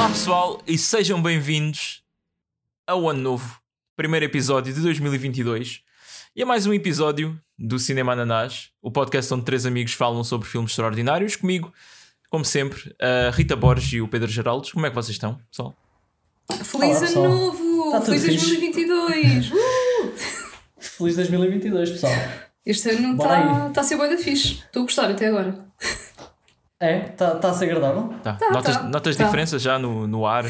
Olá pessoal e sejam bem-vindos ao ano novo, primeiro episódio de 2022 e a mais um episódio do Cinema Ananás, o podcast onde três amigos falam sobre filmes extraordinários. Comigo, como sempre, a Rita Borges e o Pedro Geraldes. Como é que vocês estão, pessoal? Feliz Olá, ano novo! Tá Feliz fixe. 2022! Uh! Feliz 2022, pessoal. Este ano está tá a ser bué da fixe. Estou a gostar até agora. É? Está tá a ser agradável? Tá. Tá, notas tá, notas tá. diferenças já no, no ar?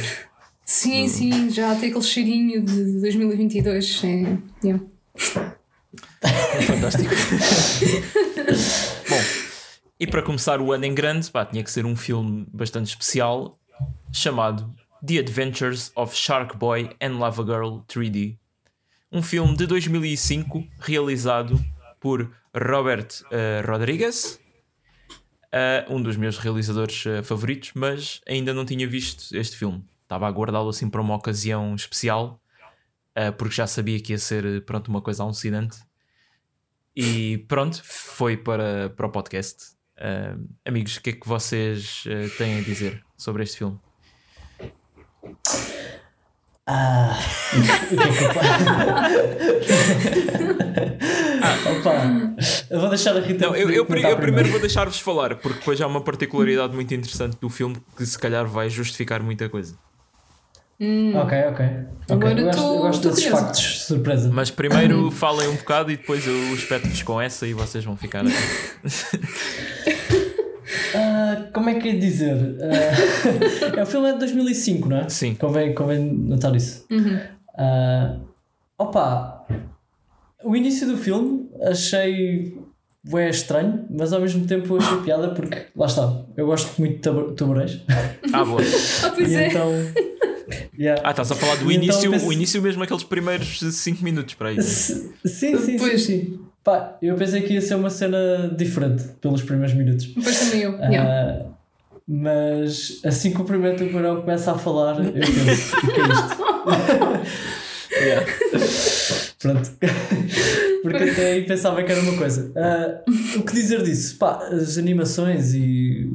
Sim, sim, já tem aquele cheirinho de 2022. É, yeah. Fantástico. Bom, e para começar o ano em grande, pá, tinha que ser um filme bastante especial chamado The Adventures of Shark Boy and Lava Girl 3D. Um filme de 2005 realizado por Robert eh, Rodriguez, eh, um dos meus realizadores eh, favoritos, mas ainda não tinha visto este filme. Estava a guardá-lo assim para uma ocasião especial, eh, porque já sabia que ia ser eh, pronto, uma coisa alucinante. E pronto, foi para, para o podcast. Amigos, o que é que vocês têm a dizer sobre este filme? Ah, Opa, eu vou deixar a Rita. Não, eu, eu, eu primeiro vou deixar-vos falar, porque depois há uma particularidade muito interessante do filme que se calhar vai justificar muita coisa. Ok, ok. Agora eu gosto, eu gosto desses factos de surpresa. Mas primeiro falem um bocado e depois eu espeto-vos com essa e vocês vão ficar. Ah, como é que é de dizer? Ah, é, o filme é de 2005, não é? Sim. Convém, convém notar isso. Ah, opa, o início do filme achei bem estranho, mas ao mesmo tempo achei piada porque, lá está, eu gosto muito de tubarões. Ah, boa. Ah, pois E é. então. yeah. Ah, estás a falar do então início, penso- o início mesmo, aqueles primeiros 5 minutos para aí. S- Sim, sim, sim, Pois. sim. Pá, eu pensei que ia ser uma cena diferente pelos primeiros minutos. Depois também eu. yeah. Ah, mas assim que o primeiro tubarão começa a falar, eu penso, o que é isto? Yeah. Pronto. Porque até aí pensava que era uma coisa. Ah, o que dizer disso? Pá, as animações e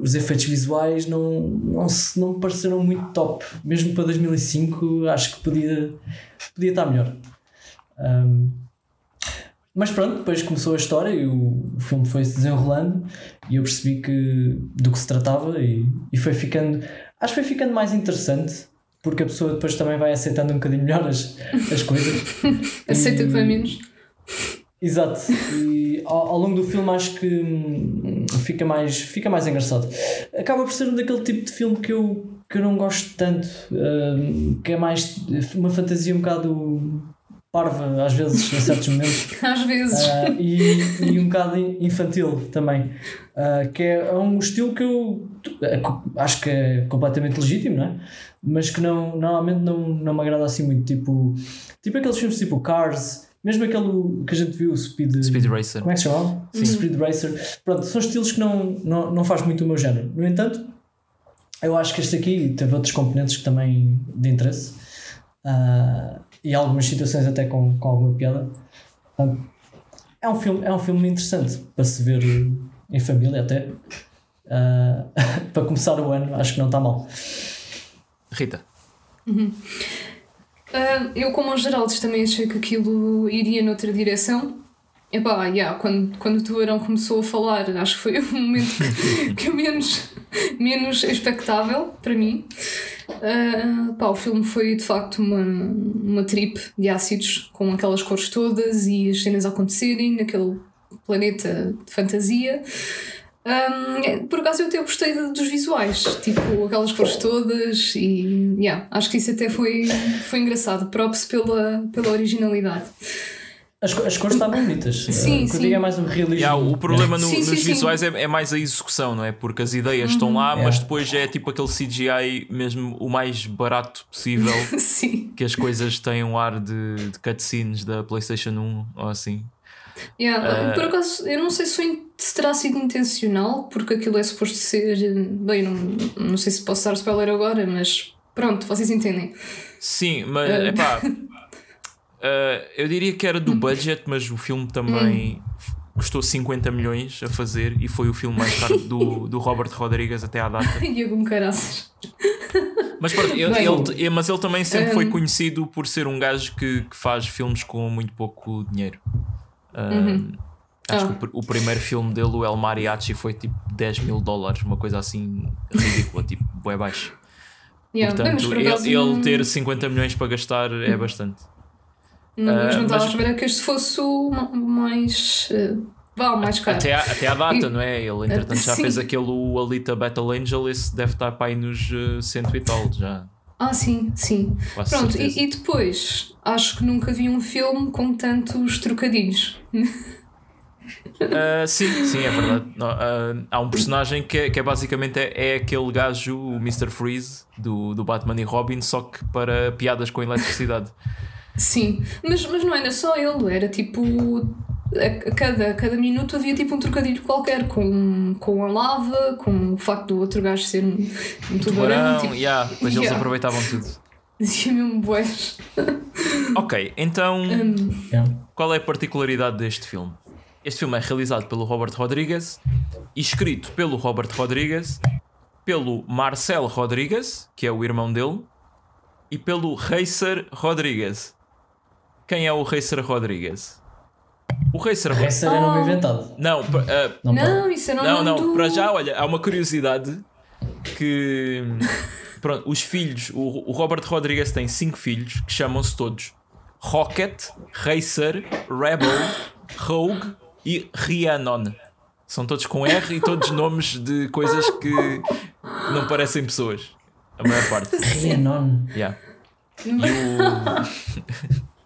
os efeitos visuais não, não, se, não me pareceram muito top. Mesmo para 2005, acho que podia, podia estar melhor. Ahm, mas pronto, depois começou a história e o, o filme foi se desenrolando e eu percebi que, do que se tratava e, e foi ficando. Acho que foi ficando mais interessante porque a pessoa depois também vai aceitando um bocadinho melhor as, as coisas. Aceita que vai menos. Exato. E ao, ao longo do filme acho que hum, fica mais, fica mais engraçado. Acaba por ser um daquele tipo de filme que eu, que eu não gosto tanto, hum, que é mais uma fantasia um bocado parva, às vezes, em certos momentos. Às vezes. Ah, e, e um bocado infantil também. Ah, que é, é um estilo que eu acho que é completamente legítimo, não é? Mas que não, normalmente não, não me agrada assim muito. Tipo, tipo aqueles filmes tipo Cars, mesmo aquele que a gente viu, Speed, Speed Racer. Como é que se chama? Speed Racer. Pronto, são estilos que não, não, não faz muito o meu género. No entanto, eu acho que este aqui teve outros componentes que também de interesse. Ah, e algumas situações até com, com alguma piada. Ah, é, um filme, é um filme interessante para se ver em família até. Ah, para começar o ano, acho que não está mal. Rita. Ah, eu, como aos Geraldes, também achei que aquilo iria noutra direção. Epá, yeah, quando, quando o tubarão começou a falar, acho que foi o momento que, que menos, menos expectável para mim. Ah, pá, o filme foi de facto uma, uma trip de ácidos com aquelas cores todas e as cenas a acontecerem naquele planeta de fantasia. Um, por acaso eu até gostei de- dos visuais, tipo aquelas cores todas e yeah, acho que isso até foi, foi engraçado. Props pela, pela originalidade. As, as cores estavam bonitas. Sim, eu sim. é mais um realismo. Yeah, o problema no- Sim, sim, nos sim. visuais é, é mais a execução, não é? Porque as ideias estão lá, mas Yeah. depois é tipo aquele CGI mesmo o mais barato possível. Sim. que as coisas têm um ar de, de cutscenes da PlayStation 1 ou assim. Yeah, Ah. Por acaso, eu não sei se, se terá sido intencional, porque aquilo é suposto ser. Bem, não, não sei se posso dar spoiler agora, mas pronto, vocês entendem. Sim, mas Ah. epá, ah, eu diria que era do budget, mas o filme também custou 50 milhões a fazer e foi o filme mais caro do, do Robert Rodrigues até à data. E algum caraças. Mas, pronto, ele, ele- mas ele também sempre foi hum. conhecido por ser um gajo que, que faz filmes com muito pouco dinheiro. Hum, Acho Ah. que o, pr- o primeiro filme dele, o El Mariachi, foi tipo 10 mil dólares, uma coisa assim ridícula, tipo, bué baixo. Yeah, Portanto, por ele, ele ter 50 milhões para gastar é bastante. não- mas Ah, não estava mas- a que este fosse o ma- mais. eh, vá, o mais caro. Até à, até à data, E- não é? Ele, entretanto, já Sim. fez aquele o Alita Battle Angel, esse deve estar para aí nos eh, cento e tal, já. Ah, sim, sim. Quase Pronto, e, e depois, acho que nunca vi um filme com tantos trocadilhos. Ah, sim, sim, é verdade. Ah, há um personagem que é, que é basicamente é, é aquele gajo, o Mr. Freeze, do, do Batman e Robin, só que para piadas com eletricidade. Sim, mas, mas não era só ele, era tipo. A cada, a cada minuto havia tipo um trocadilho qualquer com, com a lava, com o facto do outro gajo ser um, um tubarão. Tubarão, Tipo, yeah, depois eles Yeah. aproveitavam tudo. dizia mesmo boés. Ok, então Yeah. qual é a particularidade deste filme? Este filme é realizado pelo Robert Rodriguez e escrito pelo Robert Rodriguez, pelo Marcel Rodriguez, que é o irmão dele, e pelo Racer Rodriguez. Quem é o Racer Rodriguez? O Racer. Esse era nome inventado. Não, ah, Não. Não, isso não, nome não, do... para já, olha, há uma curiosidade que pronto, os filhos, o, o Robert Rodriguez tem cinco filhos que chamam-se todos Rocket, Racer, Rebel, Rogue e Rhiannon. São todos com R e todos nomes de coisas que não parecem pessoas. A maior parte. Rhiannon. Yeah. E o.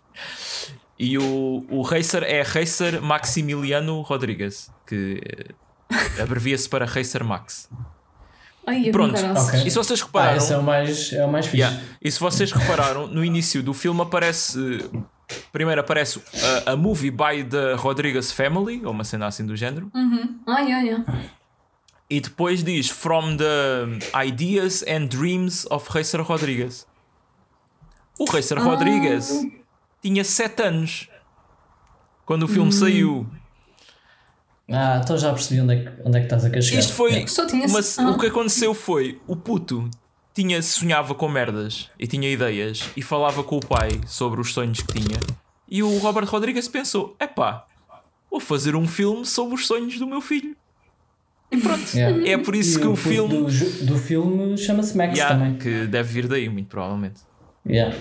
e o, o Racer é Racer Maximiliano Rodrigues, que eh, abrevia-se para Racer Max. Ai, Pronto. caraças. Ok. E se vocês Ah, repararam. esse é o mais, é o mais fixe. Yeah. E se vocês repararam, no início do filme aparece. Primeiro aparece a, a movie by the Rodriguez Family, ou uma cena assim do género, Uhum. Ai, ai, ai. e depois diz From the Ideas and Dreams of Racer Rodriguez. O Racer Ah. Rodriguez tinha 7 anos quando o filme saiu. Ah, então já percebi onde é que, onde é que estás a chegar. Isto foi. Tinha Mas ah. o que aconteceu foi o puto tinha, sonhava com merdas e tinha ideias e falava com o pai sobre os sonhos que tinha. E o Robert Rodrigues pensou: epá, vou fazer um filme sobre os sonhos do meu filho. E pronto. Yeah. É por isso E que o puto filme. Do, do filme chama-se Max Yeah, também. que deve vir daí, muito provavelmente. Yeah.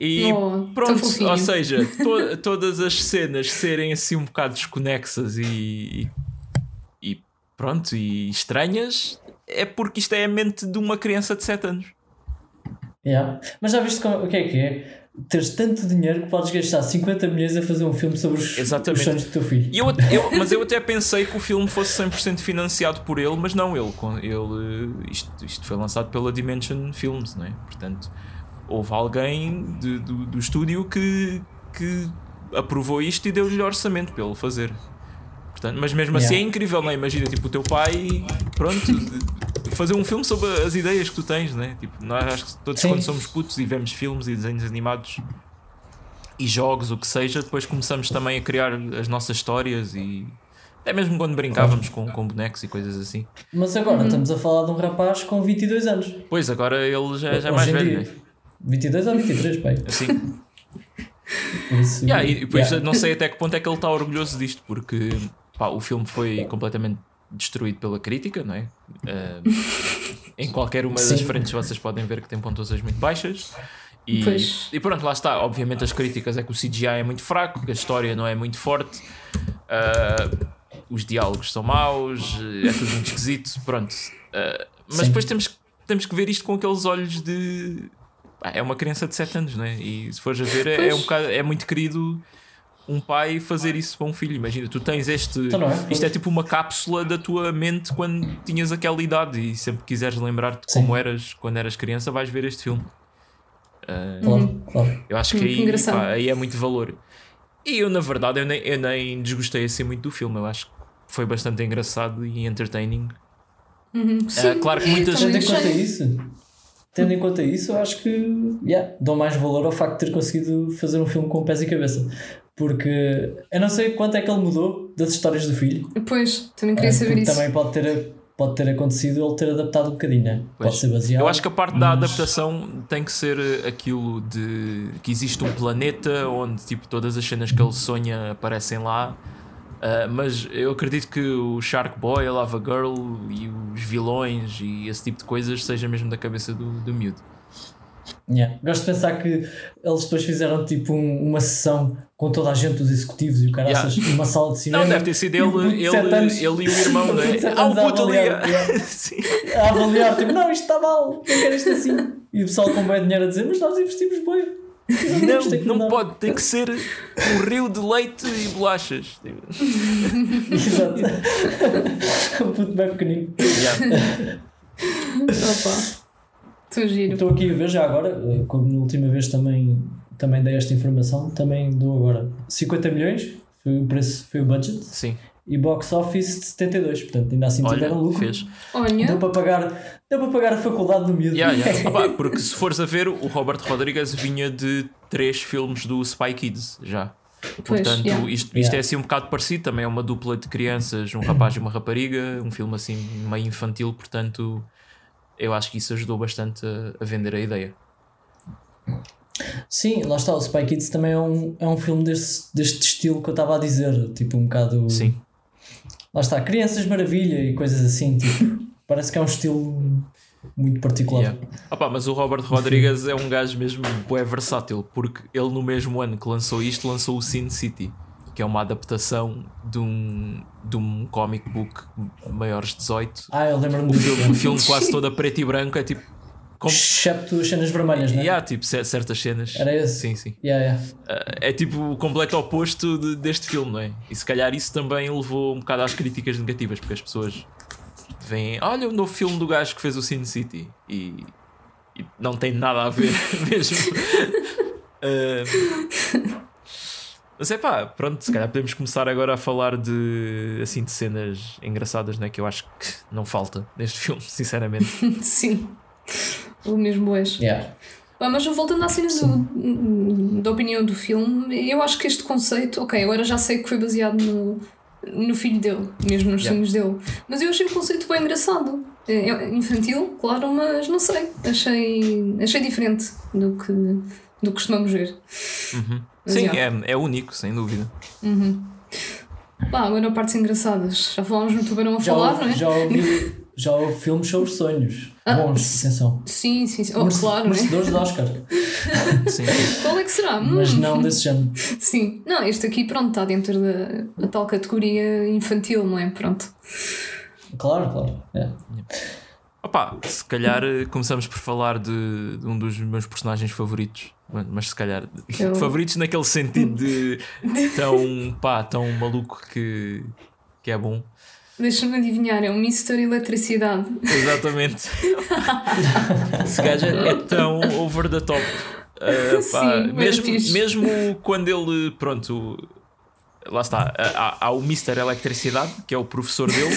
E Oh, pronto, ou seja, to- todas as cenas serem assim um bocado desconexas e, e, e pronto, e estranhas, é porque isto é a mente de uma criança de 7 anos. Yeah. Mas já viste como- o que é que é? Teres tanto dinheiro que podes gastar 50 milhões a fazer um filme sobre os, os Exatamente. sonhos do teu filho. Eu, eu- mas eu até pensei que o filme fosse 100% financiado por ele, mas não ele. com- ele isto, isto foi lançado pela Dimension Films, não é? Portanto, houve alguém de- do, do estúdio que, que aprovou isto e deu-lhe orçamento para ele fazer. Portanto, mas mesmo assim é incrível, não é? Imagina, tipo, o teu pai, pronto, fazer um filme sobre as ideias que tu tens, não é? Tipo, nós acho que todos Sim. quando somos putos e vemos filmes e desenhos animados e jogos, o que seja, depois começamos também a criar as nossas histórias e até mesmo quando brincávamos com, com bonecos e coisas assim. Mas agora estamos a falar de um rapaz com 22 anos. Pois agora ele já, já é mais velho, dia. Né? 22 ou 23, pai. Assim. Isso, Yeah, e depois yeah. não sei até que ponto é que ele está orgulhoso disto, porque pá, o filme foi completamente destruído pela crítica, não é? Ah, em qualquer uma das Sim. frentes vocês podem ver que tem pontuações muito baixas. E, e pronto, lá está. Obviamente as críticas é que o CGI é muito fraco, que a história não é muito forte, ah, os diálogos são maus, é tudo muito esquisito, pronto. Ah, mas Sim. depois temos, temos que ver isto com aqueles olhos de. É uma criança de 7 anos, não é? E se fores a ver, é, é um bocado, é muito querido um pai fazer isso para um filho. Imagina, tu tens este. Então é? Isto é tipo uma cápsula da tua mente quando tinhas aquela idade e sempre que quiseres lembrar-te Sim. como eras quando eras criança, vais ver este filme. Ah, Claro, claro. eu acho que Hum, aí, engraçado. pá, aí é muito valor. E eu, na verdade, eu nem, eu nem desgostei assim muito do filme. Eu acho que foi bastante engraçado e entertaining. Uhum. Ah, claro que em conta achei. isso, tendo em conta isso, eu acho que yeah, dou mais valor ao facto de ter conseguido fazer um filme com pés e cabeça. Porque eu não sei quanto é que ele mudou das histórias do filho. Pois, também queria Ah, saber isso. também pode ter, pode ter acontecido ele ter adaptado um bocadinho, né? Pois. Pode ser baseado. Eu acho que a parte da mas- adaptação tem que ser eh, aquilo de que existe um planeta onde tipo, todas as cenas que ele sonha aparecem lá. Ah, mas eu acredito que o Shark Boy, a Lava Girl e os vilões e esse tipo de coisas seja mesmo da cabeça do, do miúdo. Yeah. Gosto de pensar que eles depois fizeram tipo um- uma sessão com toda a gente dos executivos e o cara Yeah. numa sala de cinema. Não, deve ter sido ele, sete ele, anos- ele e o irmão, não é? Ah, o puto ali! a avaliar, tipo, não, isto está mal, eu quero isto assim. E o pessoal com bem dinheiro a dizer, mas nós investimos bem. Não, não pode, tem que ser um rio de leite e bolachas. Tipo, Exato. o puto bem pequenino. yeah. Opa. Estou giro. Estou aqui a ver já agora, eh, como na última vez também, também dei esta informação, também dou agora 50 milhões, foi o preço, foi o budget, Sim, e box office de 72, portanto ainda assim olha, tiveram lucro. fez. Olha, Deu para pagar, deu para pagar a faculdade do miúdo. Yeah, yeah. Opa, porque se fores a ver, o Robert Rodrigues vinha de três filmes do Spy Kids já. Pois, Portanto, yeah. isto, isto Yeah. é assim um bocado parecido. Também é uma dupla de crianças, um rapaz e uma rapariga, um filme assim meio infantil. Portanto, eu acho que isso ajudou bastante a, a vender a ideia. Sim, lá está, o Spy Kids também é um, é um filme desse, deste estilo que eu estava a dizer, tipo um bocado. Sim, Lá está, Crianças Maravilha e coisas assim, tipo, parece que é um estilo muito particular. Yeah. Opa, mas o Robert Rodrigues é um gajo mesmo bué versátil, porque ele no mesmo ano que lançou isto, lançou o Sin City, que é uma adaptação de um, de um comic book maiores de 18. Ah, eu lembro-me O disso. filme, o filme quase todo a preto e branco é tipo. Como- Excepto as cenas vermelhas, né? Yeah, tipo, cer- certas cenas. Era esse? Sim, sim. Yeah, yeah. Uh, é tipo o completo oposto de- deste filme, não é? E se calhar isso também levou um bocado às críticas negativas, porque as pessoas veem, olha o novo filme do gajo que fez o Sin City e, e não tem nada a ver mesmo. Uh, mas é pá, pronto, se calhar podemos começar agora a falar de assim de cenas engraçadas, né? Que eu acho que não falta neste filme, sinceramente. sim. O mesmo és. Yeah. Ah, mas voltando à cena do, da opinião do filme, eu acho que este conceito, ok, agora já sei que foi baseado no, no filho dele, mesmo nos Yeah. sonhos dele, mas eu achei o conceito bem engraçado. É é infantil, claro, mas não sei, achei, achei diferente do que, do que costumamos ver. Uhum. Sim, é, é único, sem dúvida. Pá, agora partes engraçadas. Já falámos no Tubarão a Já, falar, houve, não é? já, houve, já houve filmes sobre sonhos. Ah, Bons, atenção. Sim, sim, sim. Oh, claro, é? Merecedores de Oscar. Sim. Qual é que será? Mas Hum, não desse género. Sim. Não, este aqui, pronto, está dentro da, da tal categoria infantil, não é? Pronto. Claro, claro. É. Opa, se calhar eh, começamos por falar de, de um dos meus personagens favoritos. Mas- Mas se calhar Eu- favoritos naquele sentido de tão pá, tão maluco que, que é bom. Deixa-me adivinhar, é um Mr. Eletricidade. Exatamente. Esse gajo é tão over the top. Uh, pá, Sim, mesmo, fixe. mesmo quando ele, pronto, lá está, há, há o Mr. Eletricidade, que é o professor dele,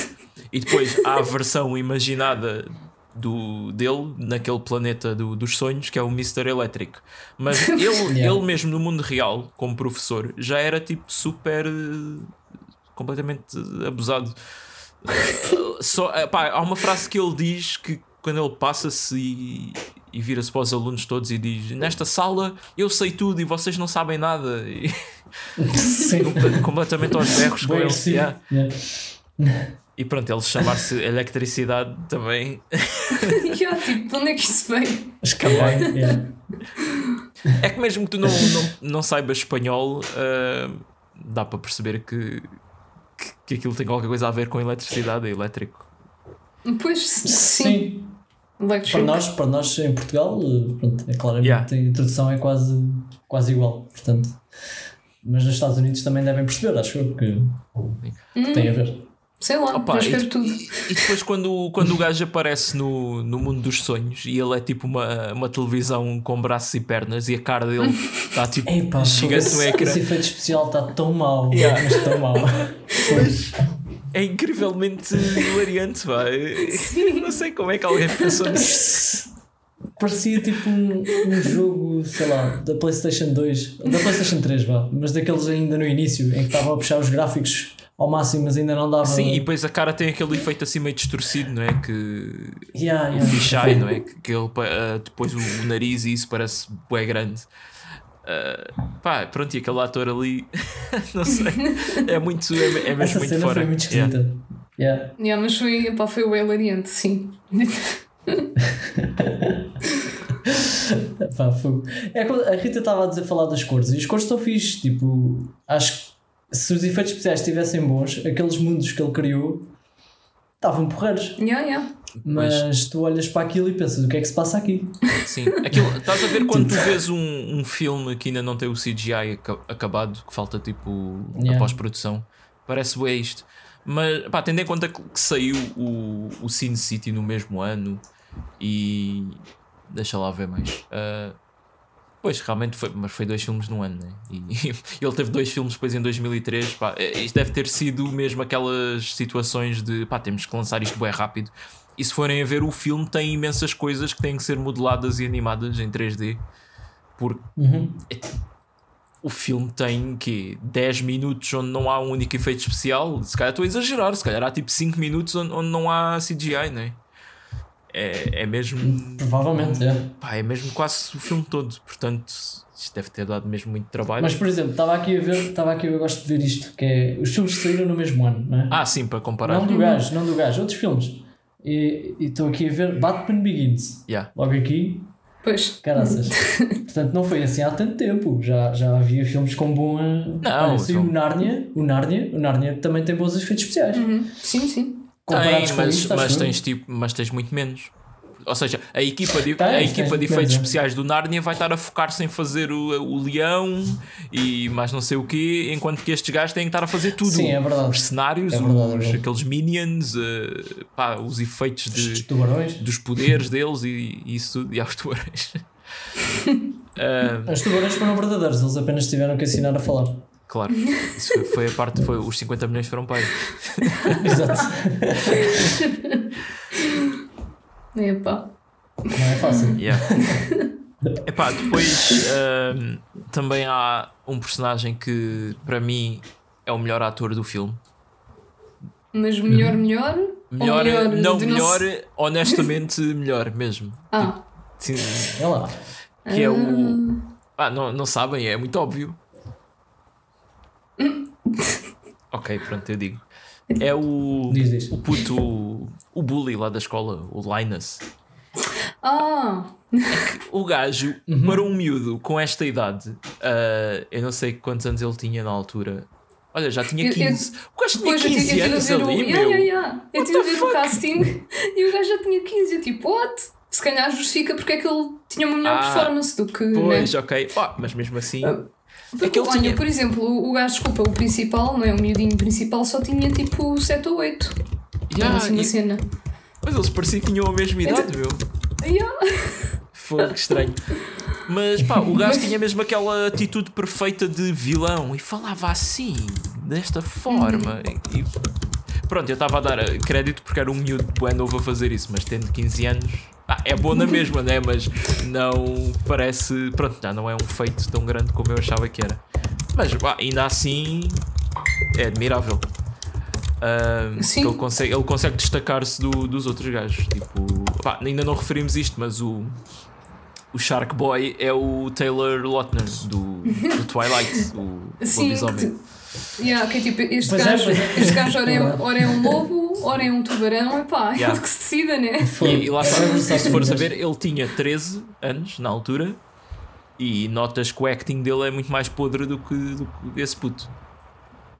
e depois há a versão imaginada do, dele naquele planeta do- dos sonhos, que é o Mr. Elétrico. Mas ele, Yeah. ele mesmo no mundo real, como professor, já era tipo super completamente abusado. Só, eh, pá, há uma frase que ele diz que quando ele passa-se e, e vira-se para os alunos todos e diz: Nesta sala eu sei tudo e vocês não sabem nada. E, Sim. completamente aos berros com assim. yeah. Yeah. E pronto, ele chamar-se eletricidade também. e eu, tipo, de onde é que isso veio? Escapei. Yeah. É que mesmo que tu não, não, não saibas espanhol, ah, dá para perceber que, que, que aquilo tem qualquer coisa a ver com eletricidade e elétrico. Pois, sim. Sim. Para nós, para nós em Portugal, eh, pronto, é claramente Yeah. a introdução é quase, quase igual, portanto. Mas nos Estados Unidos também devem perceber, acho eu, que, que tem a ver. Sei lá, Opa, e, ver tudo. e- e depois quando, quando o gajo aparece no, no mundo dos sonhos e ele é tipo uma, uma televisão com braços e pernas e a cara dele está tipo Epá, gigante esse, no ecrã. esse efeito especial está tão mau, Yeah. mas tão mau. É incrivelmente hilariante, vai. Não sei como é que alguém pensou nisso. Parecia tipo um, um jogo, sei lá, da PlayStation 2, da PlayStation 3, vá, mas daqueles ainda no início, em que estavam a puxar os gráficos ao máximo, mas ainda não dava. Sim, e depois a cara tem aquele efeito assim meio distorcido, não é? Que Yeah, o yeah. fisheye, não é? Que, que ele, ah, depois o, o nariz e isso parece bué grande. Ah, pá, pronto, e aquele ator ali, não sei, é muito, é, é mesmo Essa muito cena fora. foi muito Yeah. esquisita. Yeah. Yeah, mas foi, pá, foi o hilariante, sim. Pá, fogo. É como a Rita estava a dizer falar das cores e as cores estão fixe. Tipo, acho que se os efeitos especiais estivessem bons, aqueles mundos que ele criou estavam porreiros. Yeah, yeah. Mas tu olhas para aquilo e pensas: o que é que se passa aqui? Sim, aquilo, estás a ver quando tu vês um, um filme que ainda não tem o CGI aca- acabado, que falta tipo a Yeah. pós-produção, parece bem isto. Mas pá, tendo em conta que saiu o, o Sin City no mesmo ano e deixa lá ver mais. Ah, pois realmente foi, mas foi dois filmes no ano, né? E ele teve dois filmes depois em 2003. Pá, eh, isto deve ter sido mesmo aquelas situações de pá, temos que lançar isto bem rápido. E se forem a ver, o filme tem imensas coisas que têm que ser modeladas e animadas em 3D. Porque Uhum. o filme tem que 10 minutos onde não há um único efeito especial. Se calhar estou a exagerar, se calhar há tipo 5 minutos onde, onde não há CGI, não é? É, mesmo. Provavelmente, é. Pá, é mesmo quase o filme todo. Portanto, isto deve ter dado mesmo muito trabalho. Mas, por exemplo, estava aqui a ver, estava aqui, eu gosto de ver isto, que é os filmes saíram no mesmo ano, não é? Ah, sim, para comparar. não do gajo, não do gajo, outros filmes. E estou aqui a ver Batman Begins. Yeah. Logo aqui, Pois. caraças. Portanto, não foi assim há tanto tempo. Já, já havia filmes com boa. Olha, saiu são- o Narnia, o Narnia, o Narnia também tem bons efeitos especiais. Uhum. Sim, sim. Tem, mas, mas, tens, tipo, mas tens muito menos. Ou seja, a equipa de, Tens, a equipa de efeitos é. especiais do Narnia vai estar a focar-se em fazer o, o leão e mais não sei o quê, enquanto que estes gajos têm que estar a fazer tudo. Sim, é verdade. Os cenários, É verdade, é os, verdade. aqueles minions, eh, pá, os efeitos Os de, dos poderes deles e, e isso tudo. E aos tubarões. Ah, Os tubarões foram verdadeiros, eles apenas tiveram que ensinar a falar. Claro, isso foi, foi a parte, foi, os 50 milhões foram para aí. Exato. Epá. Não é fácil. Yeah. Epá, depois ahm, também há um personagem que para mim é o melhor ator do filme. Mas melhor, melhor? Ou Melhor, não melhor, nosso- honestamente melhor mesmo. Ah. Sim, Olha lá. que é o. Ah, não, não sabem, é muito óbvio. Ok, pronto, eu digo. É o. Diz, diz. O puto. O bully lá da escola, o Linus. Ah. O gajo, Uhum. para um miúdo com esta idade, ah, eu não sei quantos anos ele tinha na altura. Olha, já tinha Eu- eu- 15. o gajo tinha Depois eu tive 15 eu tive a anos o. ali, Yeah, meu. yeah, yeah. Eu tive a ver o casting e o gajo já tinha 15. Eu tipo, what? Se calhar justifica porque é que ele tinha uma melhor Ah, performance do que. Pois, né? ok. Ah, mas mesmo assim. Porque, é que ele olha, tinha- por exemplo, o, gajo, desculpa, o principal, não é? O miudinho principal só tinha tipo 7 ou 8. Yeah, assim e- cena. mas eles pareciam que tinham a mesma idade, meu. Yeah. Foi que estranho. Mas pá, o gajo tinha mesmo aquela atitude perfeita de vilão e falava assim, desta forma. E, e- pronto, eu estava a dar eh, crédito porque era um miúdo bem novo a fazer isso, mas tendo 15 anos, ah, é bom na mesma, né? Mas não parece. Pronto, já não é um feito tão grande como eu achava que era. Mas ainda assim é admirável. Sim. Ele consegue, ele consegue destacar-se do- dos outros gajos. Tipo, pá, ainda não referimos isto, mas o, o Shark Boy é o Taylor Lautner do, do Twilight, o Sim, lobisomem. que, yeah, que é tipo, este Pois é, gajo, é. este gajo ora, é, ora é um lobo, ora é um tubarão, pá, Yeah. ele que se decida, né? E, e lá está, É se mesmo. ver, ele tinha 13 anos na altura e notas que o acting dele é muito mais podre do que, do que esse puto.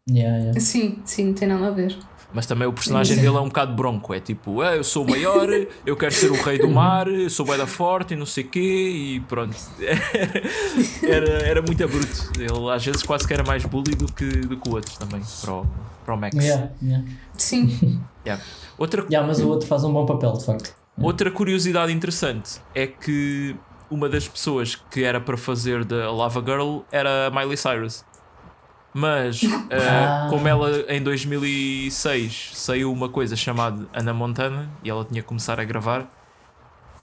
Yeah, yeah. Sim, sim, não tem nada a ver. Mas também o personagem dele é um bocado bronco. É tipo, "Ah, eu sou o maior, eu quero ser o rei do mar, eu sou bem da forte e não sei o quê, e pronto. Era, era muito bruto. Ele às vezes quase que era mais bully do que, do que o outro também, para o, para o Max. Yeah, yeah. Sim. Yeah. Outra, Yeah, mas o outro faz um bom papel, de facto. outra curiosidade interessante é que uma das pessoas que era para fazer da Lava Girl era a Miley Cyrus. Mas, ah, Ah. como ela em 2006 saiu uma coisa chamada Anna Montana e ela tinha que começar a gravar,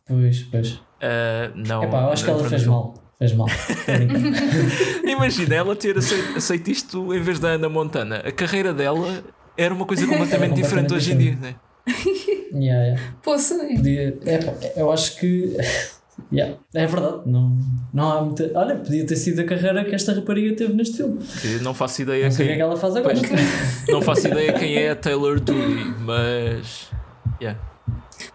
Pois, pois. ah, não. Epá, eu acho que não ela fez mal. Fez mal. Imagina ela ter aceito, aceito isto em vez da Ana Montana. A carreira dela era uma coisa completamente Era diferente hoje em dia, né? yeah, yeah. Poxa, Podia, é, pá, eu acho que. Yeah, é verdade. Não, não há muita. Olha, podia ter sido a carreira que esta rapariga teve neste filme. Que não faço ideia Não sei o que é quem, que ela faz agora. Pois. não faço ideia quem é a Taylor Dooley, mas. Yeah.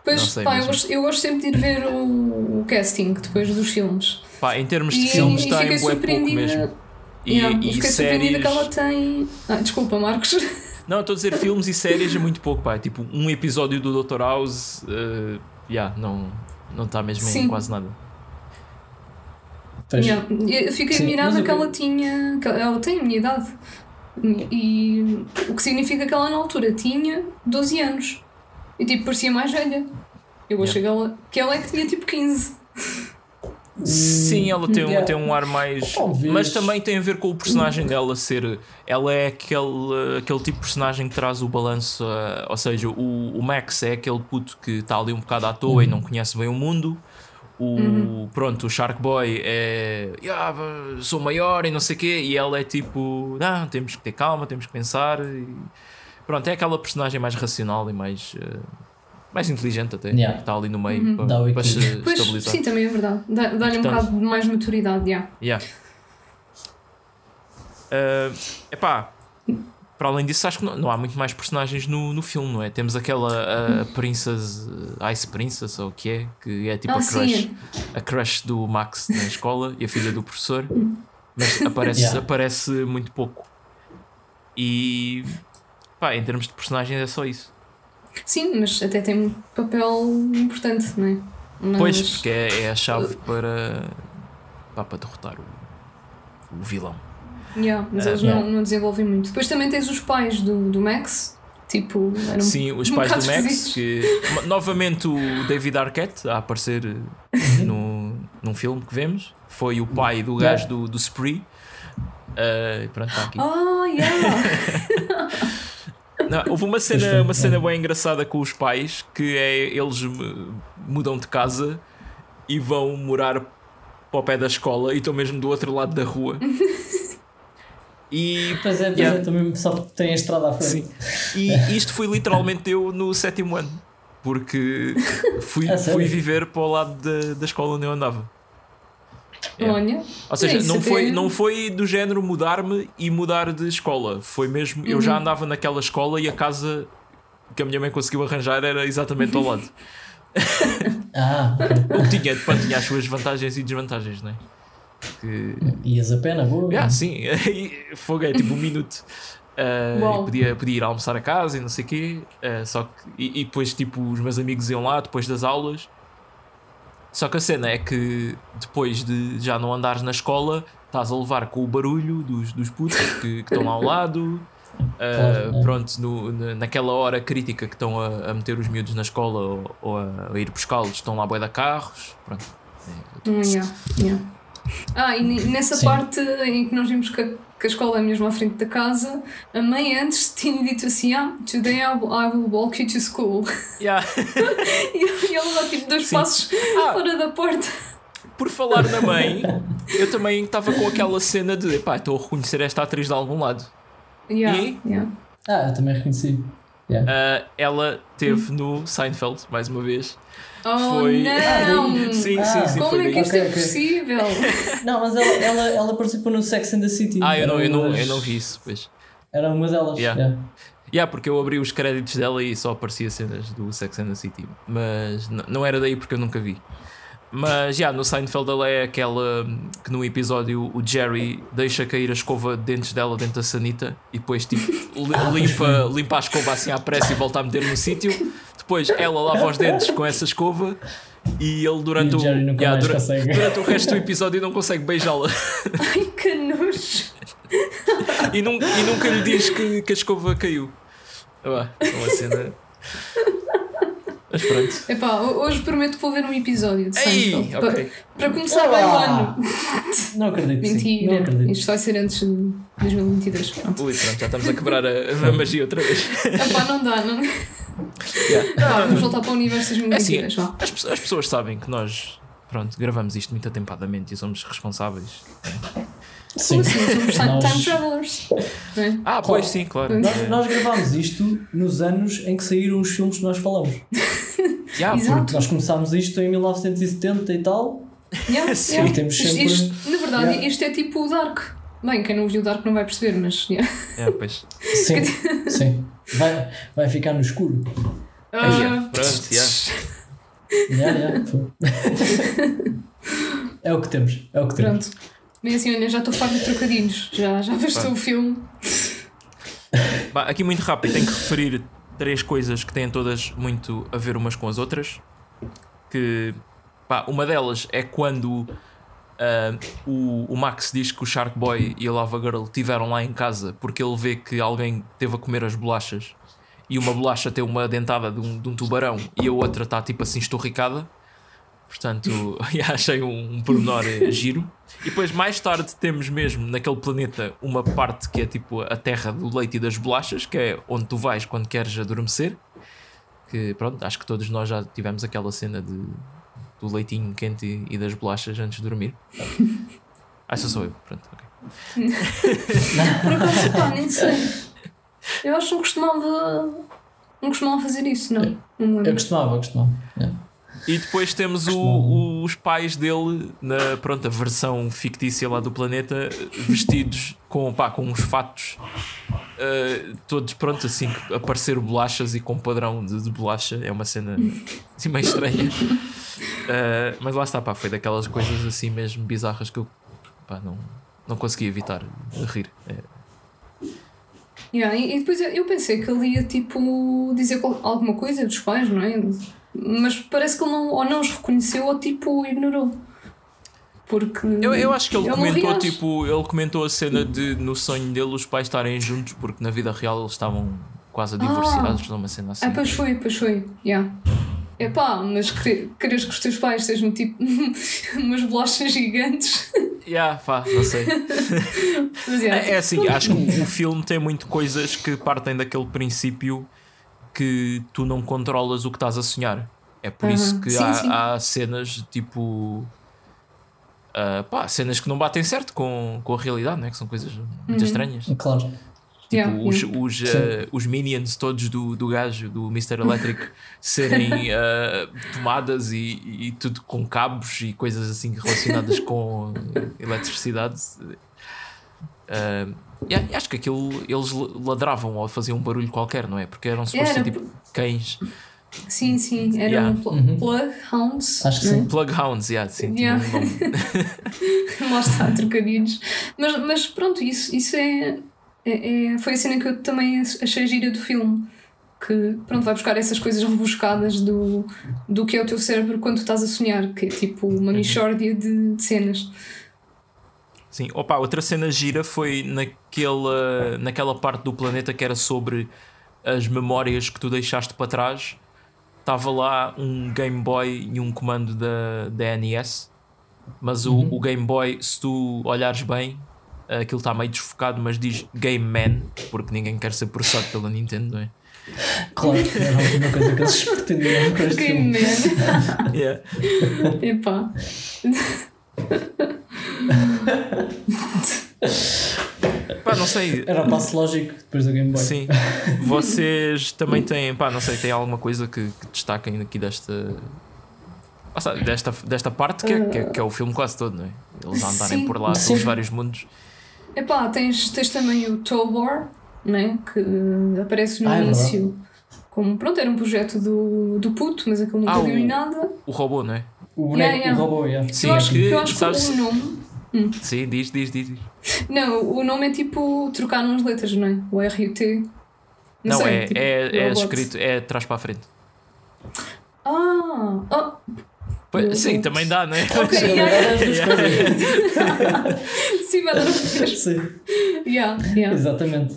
Pois, Não sei pá, eu gosto, eu gosto sempre de ir ver o, o casting depois dos filmes. Pá, em termos de E, filmes e está em bué pouco surpreendida. mesmo. E, Yeah, e fiquei surpreendida séries. que ela tem. Ah, desculpa, Marcos. Não, estou a dizer filmes e séries é muito pouco, pá. Tipo, um episódio do Dr. House, uh, yeah, não não está mesmo em Sim. quase nada. Yeah, Eu fiquei Sim, admirada que ela tinha. que ela tem a minha idade. E o que significa que ela na altura tinha 12 anos. E tipo, parecia mais velha. Eu achei que, ela, que ela é que tinha tipo 15. Sim, ela tem, um, yeah. tem um ar mais. Talvez. Mas também tem a ver com o personagem dela ser. Ela é aquele, aquele tipo de personagem que traz o balanço. uh, ou seja, o, o Max é aquele puto que está ali um bocado à toa e não conhece bem o mundo. O, Pronto, o Shark Boy é. "Yeah, sou maior e não sei o quê. E ela é tipo. Não, temos que ter calma, temos que pensar. E, pronto, é aquela personagem mais racional e mais. uh, mais inteligente até. Yeah. Que está ali no meio para, Dá o para se. Pois, estabilizar. sim, também é verdade. Dá- Dá-lhe um Portanto- bocado de mais maturidade, já. Yeah. Uh, epá, para além disso, acho que não, não há muito mais personagens no, no filme, não é? Temos aquela a Princess, uh, Ice Princess, ou o que é, que é tipo Ah, a crush, sim. a crush do Max na escola e a filha do professor, mas aparece, Yeah. aparece muito pouco. E pá, em termos de personagens é só isso. Sim, mas até tem um papel importante, não é? Mas, Pois, porque é, é a chave para, pá, para derrotar o, o vilão. Yeah, mas Ah, eles não, não desenvolvem muito. Depois também tens os pais do, do Max, tipo, Sim, os um pais do Max, que novamente o David Arquette a aparecer no, num filme que vemos, foi o pai do gajo do, do Spree. Eh, pronto, está aqui. Ah, yeah! Não, houve uma cena, uma cena é. bem engraçada com os pais que é eles mudam de casa e vão morar para o pé da escola e estão mesmo do outro lado da rua. E Pois é, pois Yeah. é, também só tem a estrada à frente. Sim. E isto foi literalmente eu no sétimo ano. Porque fui, fui viver para o lado da, da escola onde eu andava. Yeah. Olha, Ou seja, não foi, não foi do género mudar-me e mudar de escola. Foi mesmo. Eu Uhum. já andava naquela escola e a casa que a minha mãe conseguiu arranjar era exatamente ao lado. Ah. O que tinha, pá, tinha as suas vantagens e desvantagens, não é? Que, Ias a pena, boa. Yeah, sim, e fogo é tipo um minuto. Uh, e podia, podia ir almoçar a casa e não sei o quê. uh, só que, e, e depois, tipo, os meus amigos iam lá depois das aulas. Só que a cena é que depois de já não andares na escola, estás a levar com o barulho dos, dos putos que, que estão lá ao lado. Uh, é. Pronto, no- na- naquela hora crítica que estão a, a meter os miúdos na escola ou, ou a, a ir buscá-los, estão lá a da carros. Pronto. Hum, yeah, yeah. Ah, e ne- nessa Sim. parte em que nós vimos que a, que a escola é mesmo à frente da casa, a mãe antes tinha dito assim: Ah, today I will, I will walk you to school. Yeah. e e ela dá tipo dois Sim. passos Ah. fora da porta. Por falar na mãe, eu também estava com aquela cena de pá, estou a reconhecer esta atriz de algum lado. Yeah, E? yeah. Ah, eu também reconheci. Yeah. Ah, ela teve no Seinfeld, mais uma vez. Oh Foi- não! Sim, Ah. sim, sim. Como foi é que isto é ok. possível? Não, mas ela, ela, ela participou no Sex and the City. Ah, eu não, eu, não, eu não vi isso. Pois. Era uma delas. Yeah. yeah. Yeah, porque eu abri os créditos dela e só aparecia cenas do Sex and the City. Mas não era daí porque eu nunca vi. Mas já, no Seinfeld ela é aquela que no episódio o Jerry deixa cair a escova de dentes dela dentro da sanita e depois tipo Ah, limpa, limpa a escova assim à pressa e volta a meter no sítio. Depois ela lava os dentes com essa escova e ele durante E o o, yeah, dura- durante o resto do episódio não consegue beijá-la Ai que nojo! e, nun- e nunca lhe diz que, que a escova caiu. Ah, é uma cena. Mas pronto. Epá, ho- hoje prometo que vou ver um episódio de Ei, Seinfeld. Pa- ok. Para começar bem o Olá. ano. Não acredito. sim. Não Mentira. acredito. Isto vai ser antes de 2022. Pronto. Ui, pronto, já estamos a quebrar a, a magia outra vez. Epá, não dá, não. Yeah. Ah, vamos voltar para o universo É assim, 2022. vá. as, as pessoas sabem que nós pronto, gravamos isto muito atempadamente e somos responsáveis. Sim. Como assim? Somos time, Nós- time travelers. é? Ah, pois sim, claro. Nós, É. nós gravámos isto nos anos em que saíram os filmes que nós falamos. Yeah, Exato. Porque nós começámos isto em 1970 e tal. Yeah, Sim. yeah. E temos Isto- sempre- isto- na verdade, Yeah. isto é tipo o Dark. Bem, quem não viu o Dark não vai perceber, mas. yeah. é, pois. Sim, sim. Vai, vai ficar no escuro. Ah, Yeah, pronto, yeah. Yeah, yeah, foi. é o que temos. É o que temos. Pronto. Bem assim, olha, já estou farto de trocadilhos. Já, já bastou o filme. Bah, aqui muito rápido, tenho que referir três coisas que têm todas muito a ver umas com as outras. Que pá, uma delas é quando ah, o, o Max diz que o Shark Boy e a Lava Girl estiveram lá em casa porque ele vê que alguém teve a comer as bolachas e uma bolacha tem uma dentada de um, de um tubarão e a outra está tipo assim esturricada. Portanto, achei um, um pormenor giro. E depois, mais tarde, temos mesmo naquele planeta uma parte que é tipo a terra do leite e das bolachas, que é onde tu vais quando queres adormecer. Que pronto, acho que todos nós já tivemos aquela cena de, do leitinho quente e, das bolachas antes de dormir. Ah, só sou eu. Pronto, ok. Por acaso, pá, nem sei. Eu acho que não costumava. Não costumava fazer isso, não. Não Eu costumava, eu costumava. Yeah. E depois temos o- o- os pais dele na pronto, a versão fictícia lá do planeta, vestidos com, pá, com uns fatos, eh, todos pronto, assim, a parecer bolachas e com padrão de, de bolacha. É uma cena assim meio estranha. Eh, mas lá está, pá, foi daquelas coisas assim mesmo bizarras que eu pá, não, não consegui evitar rir. É, Yeah, e, e depois eu, eu pensei que ele ia tipo dizer alguma coisa dos pais, não é? Mas parece que ele não, ou não os reconheceu ou tipo ignorou. Porque. Eu, eu acho que ele comentou, tipo, ele comentou a cena de no sonho dele os pais estarem juntos, porque na vida real eles estavam quase a divorciados, numa cena assim. Ah, pois foi, pois foi. Yeah. Epá, mas querer- queres que os teus pais sejam tipo umas bolachas gigantes. Yeah, pá, não sei. Mas, yeah. É, é assim, acho que o, o filme tem muito coisas que partem daquele princípio que tu não controlas o que estás a sonhar. É por Uhum. isso que Sim, há, sim. há cenas tipo. ah, pá, cenas que não batem certo com, com a realidade, né? que são coisas muito Uhum. estranhas. Claro. Tipo, Yeah, os, yeah. os, ah, os minions todos do, do gajo, do Mr. Electric, serem ah, tomadas e, e tudo com cabos e coisas assim relacionadas com eletricidade. A- acho que aquilo eles ladravam ou faziam um barulho qualquer, não é? Porque eram supostos ser Era, tipo cães. Sim, sim, eram Yeah. pl- Uhum. plug hounds. Acho que é? sim. Plughounds, yeah, sim, Yeah. um nome. Lá está, trocadilhos. Mas, mas pronto, isso, isso é, é, é- Foi a cena que eu também achei gira do filme. Que pronto, vai buscar essas coisas rebuscadas do, do que é o teu cérebro quando tu estás a sonhar, que é tipo uma Uhum. mixórdia de, de cenas. Sim, opa, outra cena gira foi naquela, naquela parte do planeta que era sobre as memórias que tu deixaste para trás. Estava lá um Game Boy e um comando da, da NES, mas o, o Game Boy, se tu olhares bem, aquilo está meio desfocado, mas diz Game Man, porque ninguém quer ser processado pela Nintendo, não é? Claro, era a última coisa que eles pretendiam com este Game filme. Man. Yeah. Epá. Pá, não sei. Era o passo lógico depois do Game Boy. Sim, vocês também têm, pá, não sei, tem alguma coisa que, que destaquem aqui desta. Ah, desta, desta parte que é, que, é, que é o filme quase todo, não é? Eles a andarem Sim. por lá Sim. pelos vários mundos. Epá, tens, tens também o Tobor, né? que eh, aparece no Ah, é início. Como, pronto, era um projeto do, do puto, mas aquilo nunca Ah, deu em nada. O robô, não é? O boneco, Yeah, yeah. o robô, yeah. Sim, eu acho, que, eu acho sabes- que o nome. Sim, diz, diz, diz. diz. Não, o nome é tipo trocar umas letras, não é? O R e o T. Não, sei, é, tipo, é, é escrito, é de trás para a frente. Ah! ah Pois, Robot. sim, também dá, não é? ok, yeah, yeah. Sim, vai dar. Sim, Yeah, yeah, exatamente.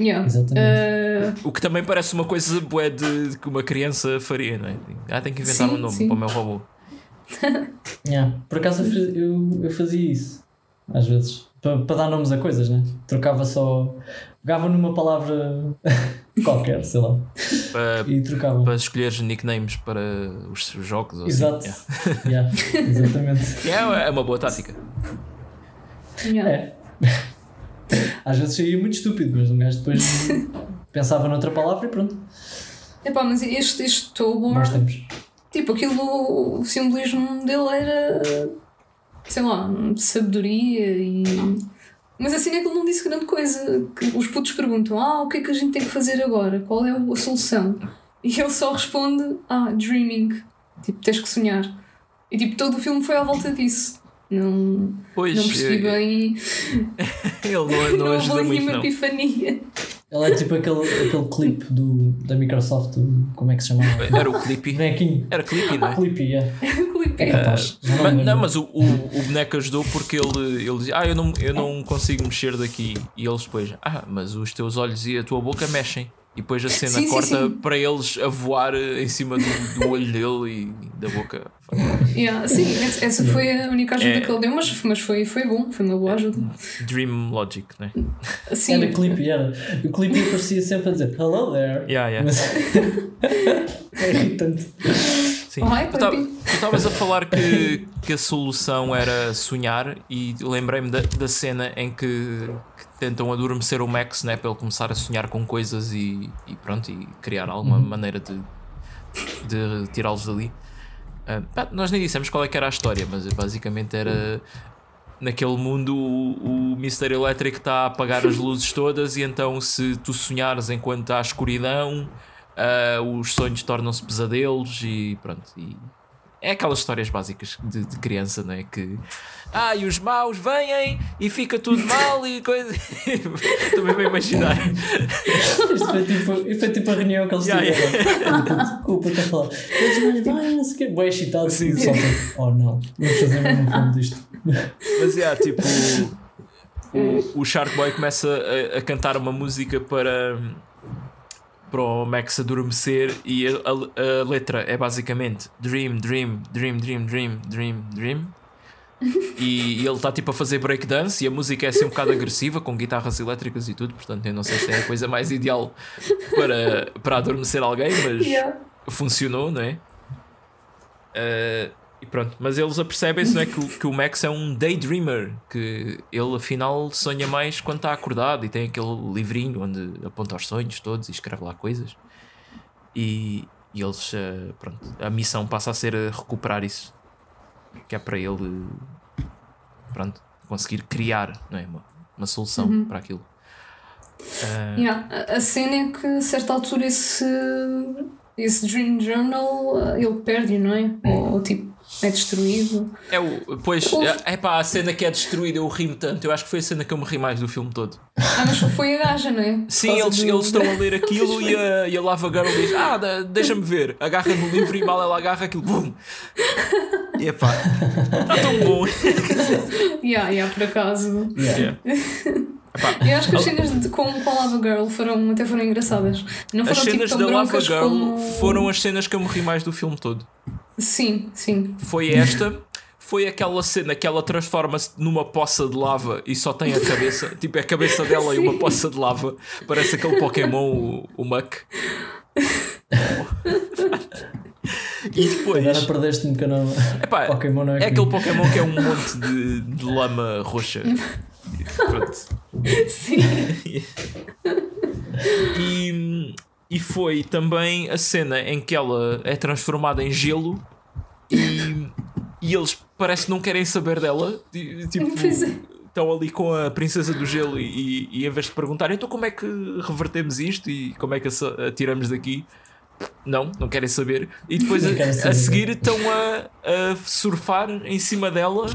yeah. Exatamente. Eh, O que também parece uma coisa bué de, de que uma criança faria, não é? Ah, tenho que inventar Sim, um nome sim. para o meu robô. Yeah. Por acaso eu, eu fazia isso. Às vezes. para, para dar nomes a coisas, né? Trocava só. Pegava numa palavra qualquer, sei lá. Para, E trocava. para escolher nicknames para os jogos. ou Exato. Assim. Yeah, exatamente. Yeah. É, é uma boa tática. Yeah. É. Às vezes saía muito estúpido, mas um gajo depois pensava noutra palavra e pronto. Epá, mas este, este Tobor, Nós temos. tipo, aquilo, o simbolismo dele era, sei lá, sabedoria e. Mas assim é que ele não disse grande coisa. Que os putos perguntam: Ah, o que é que a gente tem que fazer agora? Qual é a solução? E ele só responde: Ah, dreaming. Tipo, tens que sonhar. E tipo, todo o filme foi à volta disso. Não, Pois, não percebi eh, bem. ele não, não, Não ajuda muito, uma não. epifania. Ele é tipo aquele, aquele clipe do, da Microsoft, como é que se chamava? Era o Clippy. Bonequinho. Era Clippy, não é? Clippy. É capaz. Já não Mas, não, mas o, o, o boneco ajudou porque ele, ele dizia: Ah, eu não, eu não consigo mexer daqui. E eles depois: Ah, mas os teus olhos e a tua boca mexem. E depois a cena Sim, sim, corta sim. para eles a voar eh, em cima do, do olho dele e da boca. Yeah, sim, essa foi a única ajuda É. que ele deu, mas, mas foi, foi bom, foi uma boa ajuda. Dream Logic, né? Sim, Era Clippy, era. O Clippy aparecia sempre a dizer Hello there. Yeah, yeah. Mas... é irritante. Sim. Ta- Clippy. tu estavas a falar que, que a solução era sonhar e lembrei-me da, da cena em que, que tentam adormecer o Max né, para ele começar a sonhar com coisas e, e pronto, e criar alguma maneira de, de tirá-los dali. Pá, nós nem dissemos qual é que era a história, mas basicamente era naquele mundo o, o Mr. Electric está a apagar as luzes todas e então se tu sonhares enquanto há escuridão ah, os sonhos tornam-se pesadelos e pronto e é aquelas histórias básicas de, de criança, não é? Que ah, e os maus vêm e fica tudo mal e coisa. Estou mesmo a imaginar. Isto foi tipo, foi tipo a reunião que eles Yeah, tiveram. Com o puto a falar. Eles vai, não sei o quê. Boé excitado. Sim, tipo, Oh não, vamos fazer mesmo um filme disto. Mas é, tipo, o, o Shark Boy começa a, a cantar uma música para, para o Max adormecer e a, a- a letra é basicamente Dream, Dream, Dream, Dream, Dream, Dream, Dream. E, e ele está tipo a fazer breakdance e a música é assim um bocado agressiva, com guitarras elétricas e tudo, portanto eu não sei se é a coisa mais ideal para, para adormecer alguém, mas Yeah. funcionou, não é? Eh, e pronto, mas eles apercebem-se não é, que, o, que o Max é um daydreamer, que ele afinal sonha mais quando está acordado e tem aquele livrinho onde aponta os sonhos todos e escreve lá coisas. E, e eles, eh, pronto, a missão passa a ser a recuperar isso, que é para ele, pronto, conseguir criar não é, uma, uma solução para aquilo. Eh, Yeah. A- cena é que a certa altura esse, esse Dream Journal uh, ele perde, não é? Ou, ou, tipo é destruído. É o, pois, é, é pá, a cena que é destruída eu ri-me tanto. Eu acho que foi a cena que eu me ri mais do filme todo. Ah, mas foi a gaja, não é? Sim, eles, do- eles estão a ler aquilo e a, e a Lava Girl diz: Ah, deixa-me ver. Agarra no livro e mal ela agarra aquilo. Bum! E epá, está tão bom. Yeah, yeah, por acaso. Yeah. Epá, Eu acho que as cenas de, com, com a Lava Girl foram, até foram engraçadas. Não as foram cenas tipo tão da Lava Girl como... foram as cenas que eu me ri mais do filme todo. Sim, sim. Foi esta. Foi aquela cena que ela transforma-se numa poça de lava e só tem a cabeça, tipo é a cabeça dela e uma poça de lava. Parece aquele Pokémon, o, o Muck. E depois. Agora perdeste-me que eu não. Epá, Pokémon não é é aquele Pokémon que é um monte de, de lama roxa. Pronto. Sim. E, e foi também a cena em que ela é transformada em gelo e, e eles parece que não querem saber dela. Ti- Tipo, é. estão ali com a princesa do gelo e, e em vez de perguntar então como é que revertemos isto e como é que a, a tiramos daqui. Não, não querem saber. E depois a, a seguir estão a, a surfar em cima dela.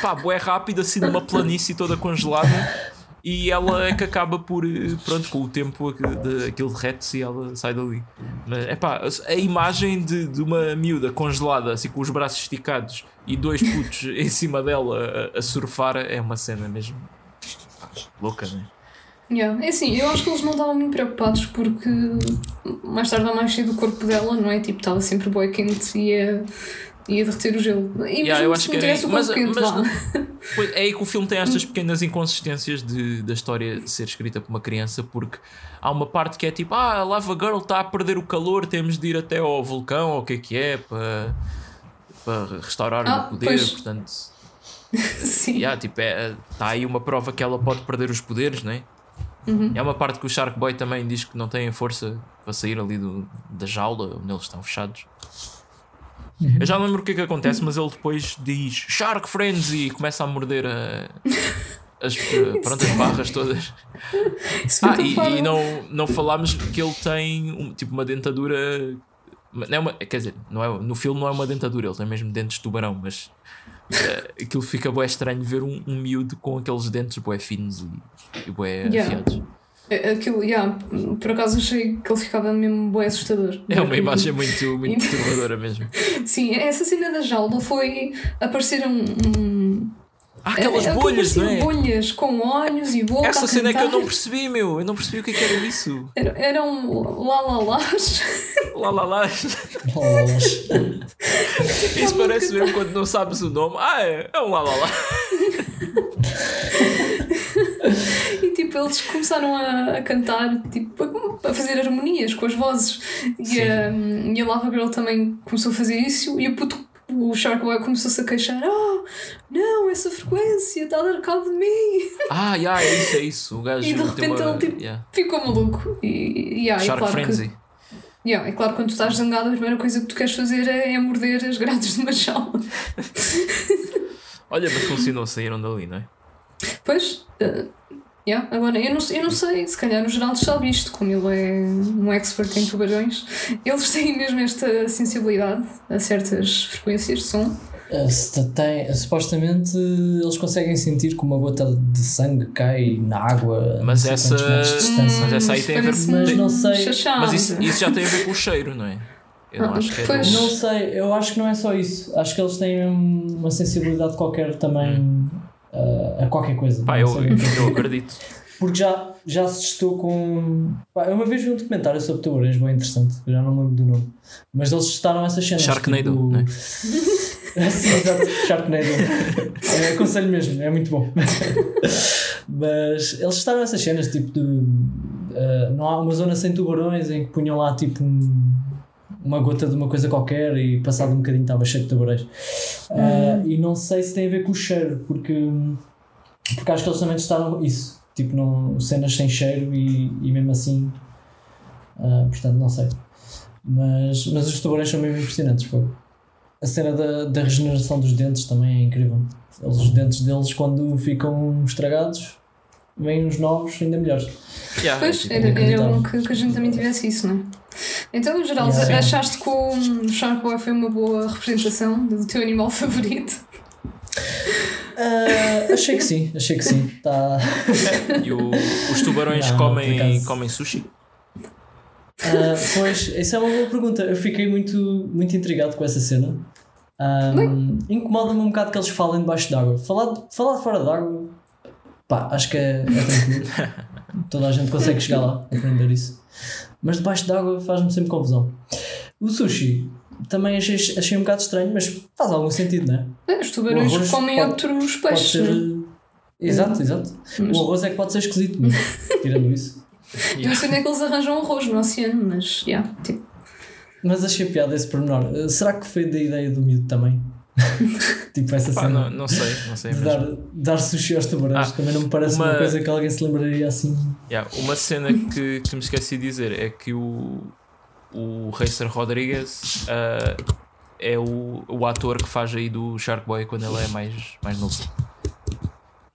Pá, bué rápido, assim numa planície toda congelada. E ela é que acaba por, eh, pronto, com o tempo de, aquilo derrete-se e ela sai dali. Mas é pá, a imagem de, de uma miúda congelada, assim com os braços esticados e dois putos em cima dela a, a surfar é uma cena mesmo louca, né? Yeah. É assim, eu acho que eles não estavam muito preocupados porque mais tarde ou mais cedo o corpo dela, não é? Tipo, estava sempre boi quente e ia, ia derreter o gelo. E Yeah, eu acho que era tivesse o mas- mas é aí que o filme tem estas pequenas inconsistências de, da história ser escrita por uma criança, porque há uma parte que é tipo, ah, a Lava Girl está a perder o calor, temos de ir até ao vulcão, ou o que é que é, para, para restaurar Ah, o poder, pois. portanto. Sim. Yeah, tipo, é, está aí uma prova que ela pode perder os poderes, não é? Uhum. É uma parte que o Shark Boy também diz que não tem força para sair ali do, da jaula onde eles estão fechados. Eu já não lembro o que é que acontece, mas ele depois diz Shark Frenzy e começa a morder a, as, eh, pronto, as barras todas. Ah, e, e não, não falámos que ele tem um, tipo uma dentadura. Não é uma, quer dizer, não é, no filme não é uma dentadura, ele tem mesmo dentes de tubarão, mas eh, aquilo fica bué estranho ver um, um miúdo com aqueles dentes bué finos e, e bué Yeah. afiados. Aquilo, yeah, por acaso achei que ele ficava mesmo bem assustador. É uma imagem muito, muito perturbadora mesmo. Sim, essa cena da jaula foi aparecer um. um Há aquelas é- bolhas, não é? bolhas com olhos e boca. Essa cena é que eu não percebi, meu. Eu não percebi o que é que era isso. Era, eram lá-lá-lás. Lá, lá, lá. Bolas. Isso parece mesmo quando não sabes o nome. Ah, é, é um lá, lá, lá. E tipo, eles começaram a, a cantar, tipo, a, a fazer harmonias com as vozes. E Sim. a, e a Lava Girl também começou a fazer isso. E o puto, o Shark Boy começou-se a queixar: Oh, não, essa frequência está a dar cabo de mim. Ah, yeah, é isso, é isso. O gajo E de repente uma- ele tipo, yeah. ficou maluco. E, e, yeah, Shark claro Frenzy. que. Yeah, é claro quando tu estás zangado, a primeira coisa que tu queres fazer é, é morder as grades de uma jaula. Olha, mas funcionou, saíram dali, não é? Pois, eh, yeah, agora eu não, eu não sei, se calhar o Geraldo sabe isto, como ele é um expert em tubarões, eles têm mesmo esta sensibilidade a certas frequências de som. Uh, se tem- supostamente eles conseguem sentir que uma gota de sangue cai na água a Mas essa-. Mas essa aí tem a ver com- Mas não sei- chachado. Mas isso, isso já tem a ver com o cheiro, não é? Eu não Ah, acho que é. Não sei, eu acho que não é só isso. Acho que eles têm uma sensibilidade qualquer também uh, a qualquer coisa. Pá, eu, é. eu acredito. Porque já, já se testou com. Pá, eu uma vez vi um documentário sobre tubarões bem interessante, eu já não me lembro do nome. Mas eles testaram essas cenas. Sharknado, tipo- né? Sim, exato, Sharknado. é, aconselho mesmo, é muito bom. Mas eles testaram essas cenas, tipo de. uh, não há uma zona sem tubarões em que punham lá tipo um- uma gota de uma coisa qualquer e passado um bocadinho estava cheio de tubarões. Uh, e não sei se tem a ver com o cheiro, porque, porque acho que eles também testaram isso, tipo não, cenas sem cheiro e, e mesmo assim. uh, portanto, não sei. Mas, mas os tubarões são mesmo impressionantes. Pô. A cena da, da regeneração dos dentes também é incrível. Eles, os dentes deles, quando ficam estragados, vêm uns novos ainda melhores. Yeah, Pois, era, era bom que, que a gente também tivesse isso, não é? Então, no geral, Yeah. achaste que o Shark Boy foi uma boa representação do teu animal favorito? Ah, achei que sim, achei que sim. Tá, E o- os tubarões Não, comem, comem sushi? Ah, pois, isso é uma boa pergunta. Eu fiquei muito, muito intrigado com essa cena. Ah, Incomoda-me um bocado que eles falem debaixo d'água. Falar, falar de fora d'água, pá, acho que é, é tranquilo. Toda a gente consegue chegar lá, aprender isso. Mas debaixo d'água faz-me sempre confusão. O sushi também achei, achei um bocado estranho, mas faz algum sentido, não é? É, Os tubarões comem pode- outros Pode peixes. ser. é? Exato, exato. Mas- O arroz é que pode ser esquisito, mas tirando isso. Eu não sei onde é que eles arranjam arroz no oceano, mas, yeah, tipo, Mas achei piada esse pormenor. Uh, Será que foi da ideia do miúdo também? tipo essa Pá, cena não, não sei, não sei dar, dar sushi aos tubarões Ah, também não me parece uma... uma- coisa que alguém se lembraria assim. Yeah, uma cena que, que me esqueci de dizer é que o, o Racer Rodrigues ah, é o, o ator que faz aí do Shark Boy quando ele é mais, mais novo.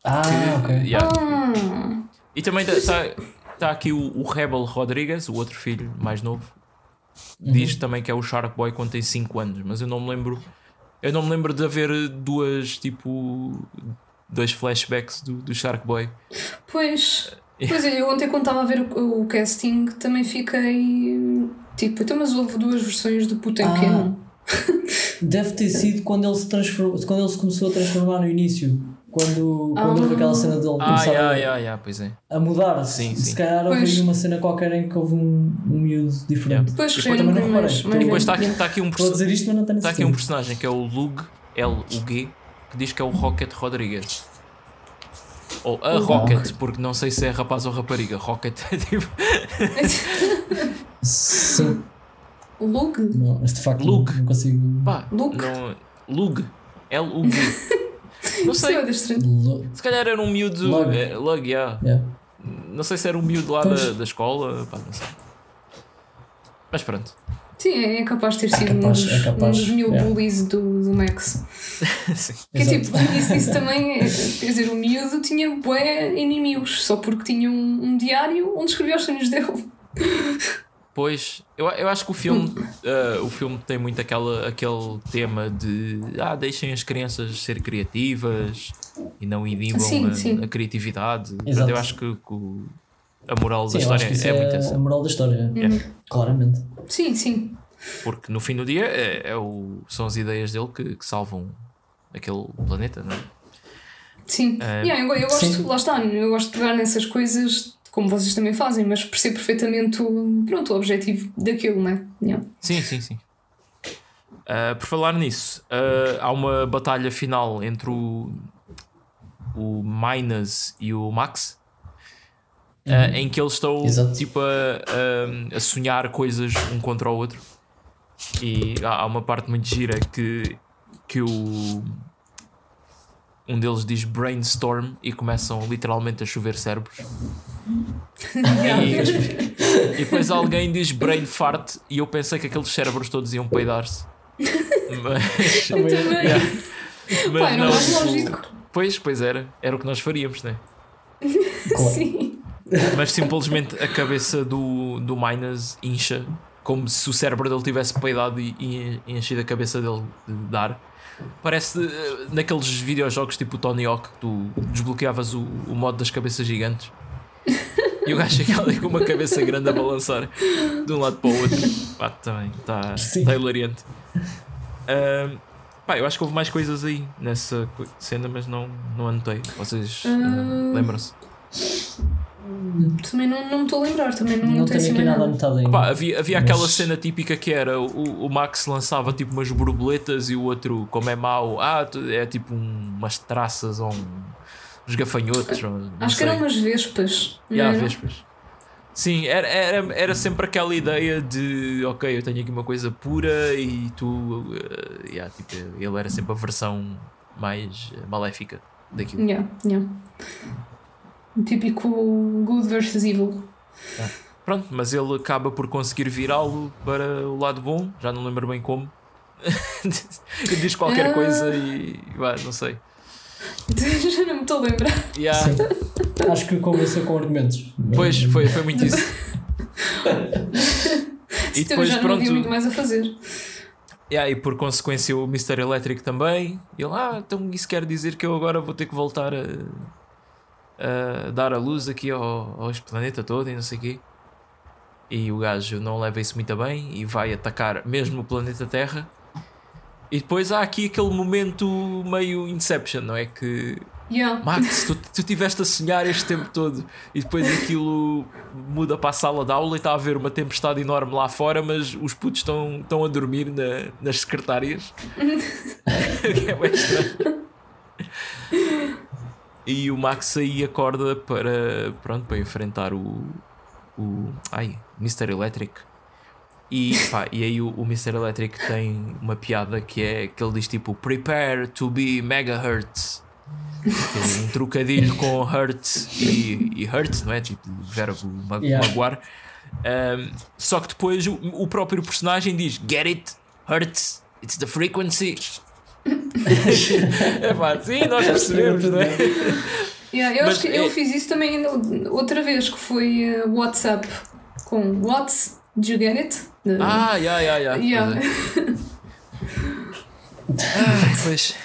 Ah, Que- ok. yeah. ah, E também está tá aqui o, o Rebel Rodrigues, o outro filho mais novo, diz também que é o Shark Boy quando tem 5 anos, mas eu não me lembro. Eu não me lembro de haver duas tipo dois flashbacks do, do Shark Boy. pois, pois é, eu ontem quando estava a ver o, o casting também fiquei tipo, então mas houve duas versões do puto em Ah. pequeno. Deve ter sido quando ele se transformou, quando ele se começou a transformar no início. Quando, quando Ah. houve aquela cena dele Ah, começar yeah, a, yeah, yeah, pois é. a mudar. Sim, Se sim. calhar houve Pois. uma cena qualquer em que houve um, um miúdo diferente. Depois E que depois já também não reparei. mais E depois está aqui, tá aqui um Estou a perso- dizer isto, mas não tenho tá aqui um personagem que é o Lug, L-U-G, que diz que é o Rocket Rodrigues. Ou a Rocket, porque não sei se é rapaz ou rapariga. Rocket é tipo. Sim. Lug? Não, mas de facto Luke. não consigo. Pá, Luke. não. Lug. L-U-G. Não Isso sei. é estranho. Se calhar era um miúdo. Lug. é, Lug, yeah. Yeah. Não sei se era um miúdo lá da, da escola. Pá, não sei. Mas pronto. Sim, é capaz de ter É sido um, capaz, dos, é capaz, um dos mil yeah. bullies do, do Max. Sim. Que é tipo, isso, isso também é, quer dizer, o miúdo tinha bué inimigos só porque tinha um, um diário onde escrevia os sonhos dele. Pois, eu, eu acho que o filme, ah, o filme tem muito aquela, aquele tema de ah, deixem as crianças ser criativas e não inibam Sim, a, sim. a criatividade. Portanto, eu acho que, que a moral Sim, da história é, é, muito a essa. moral da história. Uhum. Claramente. Sim, sim. Porque no fim do dia é, é o, são as ideias dele que, que salvam aquele planeta, não é? Sim. É. Yeah, eu, eu gosto, Sim. lá está, eu gosto de pegar nessas coisas como vocês também fazem, mas percebo perfeitamente o, pronto, o objetivo daquilo, não é? Yeah. Sim, sim, sim. Ah, por falar nisso, ah, há uma batalha final entre o, o Minas e o Max. ah, em que eles estão Exato. tipo a, a, a sonhar coisas um contra o outro e há, há uma parte muito gira que, que o um deles diz brainstorm e começam literalmente a chover cérebros. E, e depois alguém diz brain fart e eu pensei que aqueles cérebros todos iam peidar-se. Mas, Eu também. yeah. Mas era não, mais tipo, lógico. Pois, pois era. Era o que nós faríamos, né? Claro. Sim. Mas simplesmente a cabeça do, do Minas incha, como se o cérebro dele tivesse peidado e, e enchido a cabeça dele de ar. Parece eh, naqueles videojogos tipo o Tony Hawk que tu desbloqueavas o, o modo das cabeças gigantes. E o gajo fica ali com uma cabeça grande a balançar de um lado para o outro. Pá, também está Sim. tá hilariante. Ahm, pá, eu acho que houve mais coisas aí nessa cena, mas não, não anotei. Vocês Ah. lembram-se? Também não, não me estou a lembrar, também não, Não não tenho assim aqui nada anotado ainda. Pá, havia, havia aquela Mas- cena típica que era o, o Max lançava tipo umas borboletas e o outro, como é mau, ah, é tipo um- umas traças ou um- uns gafanhotos. Acho que sei. eram umas vespas. Yeah, vespas. Sim, era, era, era sempre aquela ideia de ok, eu tenho aqui uma coisa pura e tu. eh, yeah, tipo, ele era sempre a versão mais eh, maléfica daquilo. Yeah, yeah. O típico good versus evil. Pronto, mas ele acaba por conseguir virá-lo para o lado bom, já não lembro bem como. Ele diz qualquer Ah. coisa e. vá, não sei. Já não me estou a lembrar. Yeah. Sim. Acho que convenceu com argumentos. Pois, foi, foi muito isso. e Também depois, já não havia muito pronto. mais a fazer. Yeah, e por consequência, o Mr. Electric também. E ele, ah, então isso quer dizer que eu agora vou ter que voltar a, a dar a luz aqui ao, ao planeta todo e não sei o quê. E o gajo não leva isso muito bem e vai atacar mesmo o planeta Terra. E depois há aqui aquele momento meio Inception, não é? Que Yeah. Max, tu, tu tiveste a sonhar este tempo todo e depois aquilo muda para a sala de aula e está a haver uma tempestade enorme lá fora, mas os putos estão, estão a dormir na- nas secretárias. que é bem estranho. E o Max aí acorda para, pronto, para enfrentar o, o ai, Mr. Electric. E, pá, e aí o, o Mr. Electric tem uma piada que é que ele diz tipo Prepare to be megahertz. É um trocadilho com hertz e, e hurt, não é? Tipo, verbo ma Yeah. magoar. Um, só que depois o, o próprio personagem diz Get it? Hurts? It's the frequency. é pá, sim, nós percebemos, não é? Yeah, eu Mas acho que é- eu fiz isso também outra vez, que foi eh, WhatsApp com What's Did you get it? Ah, yeah. Yeah. Ah, pois.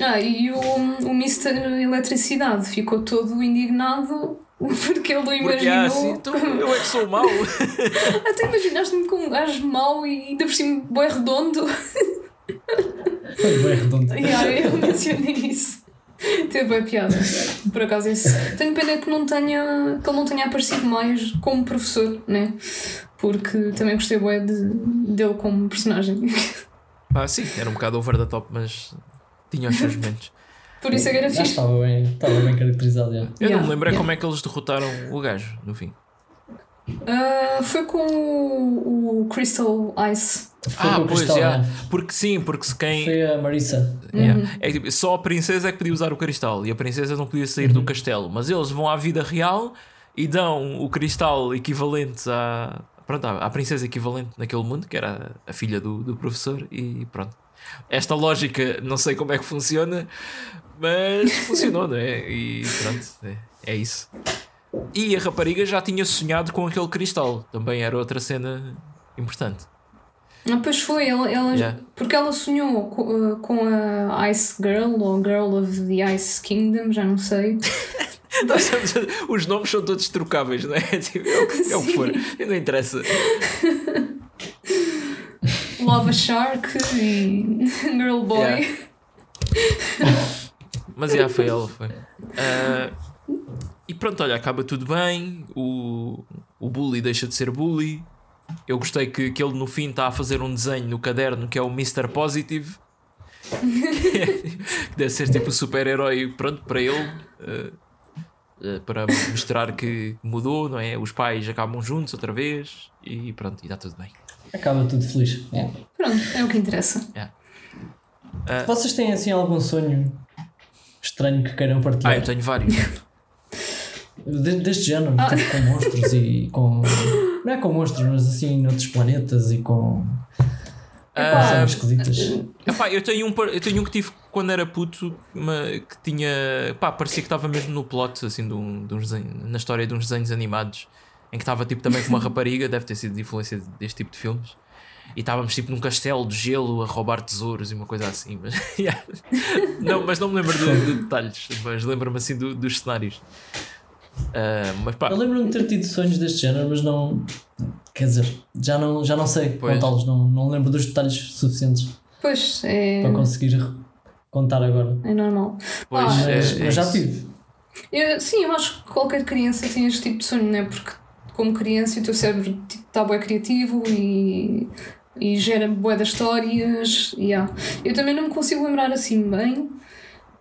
Ah, e o, o Mr. Eletricidade ficou todo indignado porque ele Porque ah, imaginou. então, eu é que sou mau. Até imaginaste-me com um gajo mau e ainda por cima bem redondo. Foi bem redondo. yeah, eu mencionei isso. Teve bem piada. Por acaso isso. Tenho pena que, não tenha, que ele não tenha aparecido mais como professor, né? Porque também gostei bem de, dele como personagem. Ah, sim, era um bocado over the top, mas tinha os seus momentos. Por isso é que era Já fixe. estava bem, estava bem caracterizado. Já. Eu Yeah, não me lembro é yeah. como é que eles derrotaram o gajo no fim. Ah, foi com o, o Crystal Ice. Foi ah, pois, cristal, já. já. Porque sim, porque se quem. Foi a Marissa. Yeah. É que, tipo, só a princesa é que podia usar o cristal e a princesa não podia sair do castelo. Mas eles vão à vida real e dão o cristal equivalente à, pronto, à, à princesa equivalente naquele mundo, que era a filha do, do professor, e pronto. Esta lógica não sei como é que funciona, mas funcionou, não é? E pronto, é, é isso. E a rapariga já tinha sonhado com aquele cristal, também era outra cena importante. Ah, pois foi, ela, ela, Yeah. porque ela sonhou co- com, a Ice Girl ou Girl of the Ice Kingdom, já não sei. Os nomes são todos trocáveis, não é? Tipo, é, o, que- é o que for, não interessa. Lava Shark e Girl Boy. Yeah. Mas já foi ela, foi. Ah, e pronto, olha, acaba tudo bem. O, o bully deixa de ser bully. Eu gostei que, que ele no fim está a fazer um desenho no caderno que é o Mr. Positive. que deve ser tipo o super-herói, pronto, para ele. ah, ah, para mostrar que mudou, não é? Os pais acabam juntos outra vez e pronto, e está tudo bem. Acaba tudo feliz. É. Pronto, é o que interessa. Vocês têm assim algum sonho estranho que queiram Ah, partilhar? eu tenho vários. De- deste género, Ah. tipo com monstros e com. Não é com monstros, mas assim noutros planetas e com. Ah, esquisitas. Epá, eu, tenho um, eu tenho um que tive quando era puto ma- que tinha. Pá, parecia que estava mesmo no plot, assim, de um, de uns desenhos- na história de uns desenhos animados, em que estava tipo também com uma rapariga, deve ter sido de influência deste tipo de filmes. E estávamos tipo num castelo de gelo a roubar tesouros e uma coisa assim. Mas, yeah. não, mas não me lembro de, de detalhes, mas lembro-me assim do- dos cenários. Ah, mas pá, Eu lembro-me de ter tido sonhos deste género, mas não. Quer dizer, já não, já não sei contá-los, não, não lembro dos detalhes suficientes Pois, é, para conseguir contar agora. é normal. pois, Ah, é- Mas, é mas já isso. tive. Eu- sim, eu acho que qualquer criança tem este tipo de sonho, não é? Porque, como criança, o teu cérebro está bem criativo e, e gera bué das histórias. e há. Eu também não me consigo lembrar assim bem.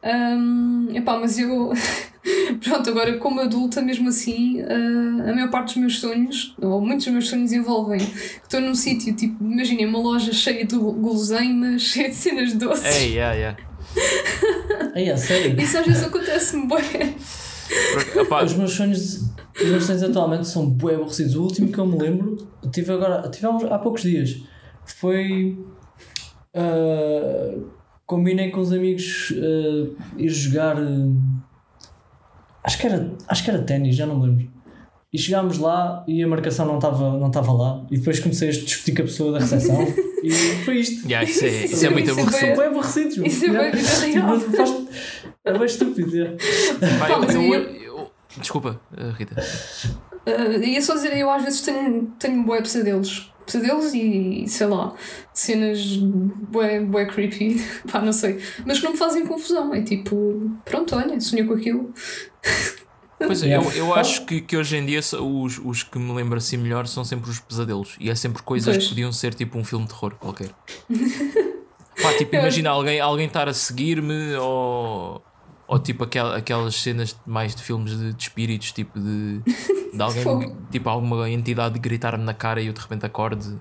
Hum, epá, mas eu. Pronto, agora como adulta, mesmo assim, ah, a maior parte dos meus sonhos, ou muitos dos meus sonhos, envolvem que estou num sítio, tipo, imaginem, uma loja cheia de guloseimas, cheia de cenas doces. É, yeah, yeah. Aí, a sério. Isso às vezes acontece-me bem. Porque, epá, Os meus sonhos, os meus sonhos atualmente são bué aborrecidos. O último que eu me lembro, tive agora, tive há, uns- há poucos dias, foi. ah, combinei com os amigos ah, ir jogar. ah, acho que era, acho que era ténis, já não me lembro. E chegámos lá e a marcação não estava não estava lá. E depois comecei a discutir com a pessoa da recepção e foi isto. yeah, isso, é, isso é muito Isso é aborrecido. São bué aborrecidos. meu. Isso é bué vida Tipo, faz- É bem estúpido. é. Eu- eu- Desculpa, uh, Rita. Uh, ia só dizer, eu às vezes tenho, tenho bué pesadelos. Pesadelos e, sei lá, cenas bué, bué creepy, pá, não sei. Mas que não me fazem confusão. É tipo, pronto, olha, sonhei com aquilo. Pois é, eu, eu acho que, que hoje em dia os, os que me lembro assim melhor são sempre os pesadelos. E é sempre coisas Pois. que podiam ser tipo um filme de terror qualquer. Pá, tipo, imagina alguém, alguém estar a seguir-me ou, ou tipo aquel, aquelas cenas mais de filmes de, de espíritos, tipo de, de alguém, tipo alguma entidade gritar-me na cara e eu de repente acorde.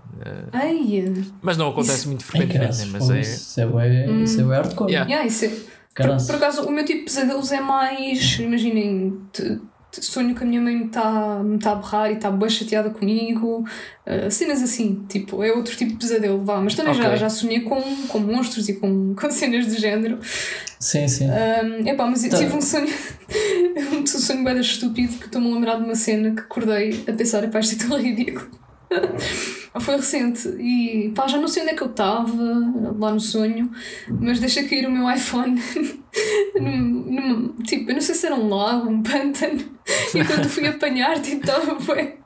Ai, mas não acontece Isso- muito Ai, frequentemente, caraças, né? mas é. Isso é isso é hardcore. Yeah. yeah, isso é. Por, por acaso, o meu tipo de pesadelos é mais. Imaginem, te- te- sonho que a minha mãe me está me tá a berrar e está bem chateada comigo. uh, cenas assim, tipo, é outro tipo de pesadelo, vá. Mas também já, Ok. já sonhei com, com monstros e com, com cenas do género. Sim, sim. Um, epá, mas eu Tá. tive um sonho, um sonho bem estúpido que estou-me a lembrar de uma cena que acordei a pensar, epá, isto é tão ridículo. Foi recente e pá, já não sei onde é que eu estava lá no sonho, mas deixei cair o meu iPhone num, num- tipo, eu não sei se era um lago, um pântano, e quando fui apanhar, tipo, estava bem.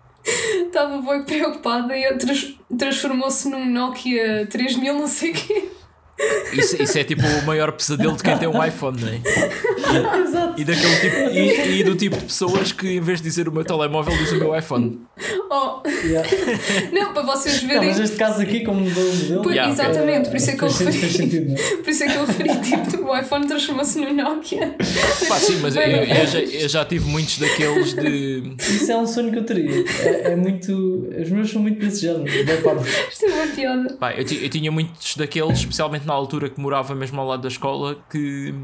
Estava bem preocupada e eu trans- transformou-se num Nokia 3000, não sei o quê. Isso, isso é tipo o maior pesadelo de quem tem um iPhone, não é? Exato. E, daquele tipo, e, e do tipo de pessoas que em vez de dizer o meu telemóvel diz o meu iPhone. Oh, Yeah. não, para vocês Não, verem. mas este caso aqui, como mudou o modelo. Yeah, exatamente, por isso é que eu referi. sentido, não é? Por isso é que eu referi, tipo, o iPhone transformou-se no Nokia. Pá, sim, mas eu, eu- já, eu já tive muitos daqueles de. Isso é um sonho que eu teria. É, é muito. Os meus são muito desse género. Parvo. Isto é uma piada. Pá, eu, eu tinha muitos daqueles, especialmente na altura que morava mesmo ao lado da escola, que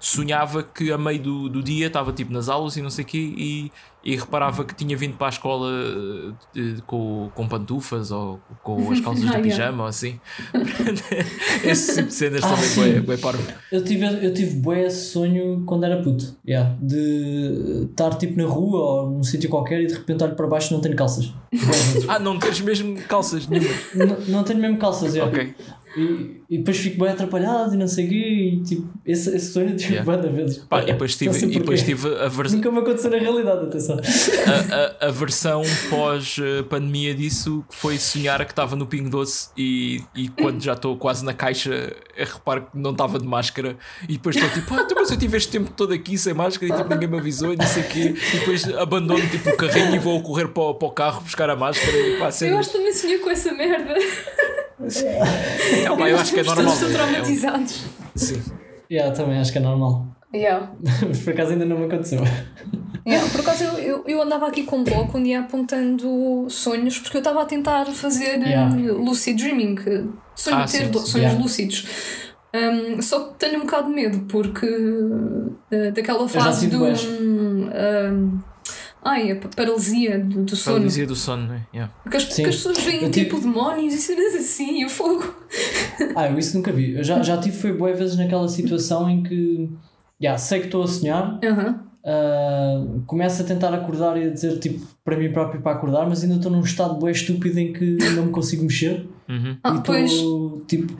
sonhava que a meio do, do dia estava tipo nas aulas e não sei o quê e, e reparava que tinha vindo para a escola eh, com, com pantufas ou com as calças Ah, de yeah. pijama ou assim. Esse tipo de cenas Ah, também sim. bué, parvo. Eu tive, eu tive bué esse sonho quando era puto. Yeah. De estar tipo na rua ou num sítio qualquer e de repente olho para baixo e não tenho calças. Ah, não queres mesmo calças nenhumas? não, não tenho mesmo calças. yeah. Ok. E, e depois fico bem atrapalhado e não sei o quê. E tipo, esse, esse sonho eu tive Yeah. de vezes. Pá, e depois tive, e depois tive a, vers Nunca me aconteceu na realidade, atenção. a, a, a versão pós-pandemia disso que foi sonhar que estava no Pingo Doce e, e quando já estou quase na caixa eu reparo que não estava de máscara e depois estou tipo, ah, então, mas eu tive este tempo todo aqui sem máscara e tipo, ninguém me avisou e não sei o quê e depois abandono tipo, o carrinho e vou correr para, o- para o carro buscar a máscara e pá, Eu acho que também sonhei com essa merda. É, eu acho que é normal. é- é um- traumatizados. sim. Yeah, também acho que é normal. Yeah. Mas por acaso ainda não me aconteceu. Yeah, por acaso eu, eu, eu andava aqui com um bloco um dia apontando sonhos, porque eu estava a tentar fazer Yeah. um, lucid dreaming, eh, sonho Ah, de ter sim, sonhos Yeah. lúcidos. Um, só que tenho um bocado de medo, porque eh, daquela fase do. bués. Um, ai, a pa- paralisia do, do sono. Paralisia do sono, né? Yeah. Que as, Sim. que as pessoas veem tipo demónios e cenas assim, e o fogo. Ah, eu isso nunca vi. Eu já, já tive foi boas vezes naquela situação em que yeah, sei que estou a sonhar, Aham. ah, começo a tentar acordar e a dizer tipo para mim próprio para acordar, mas ainda estou num estado bué estúpido em que não me consigo mexer Uhum. Ah, e estou tipo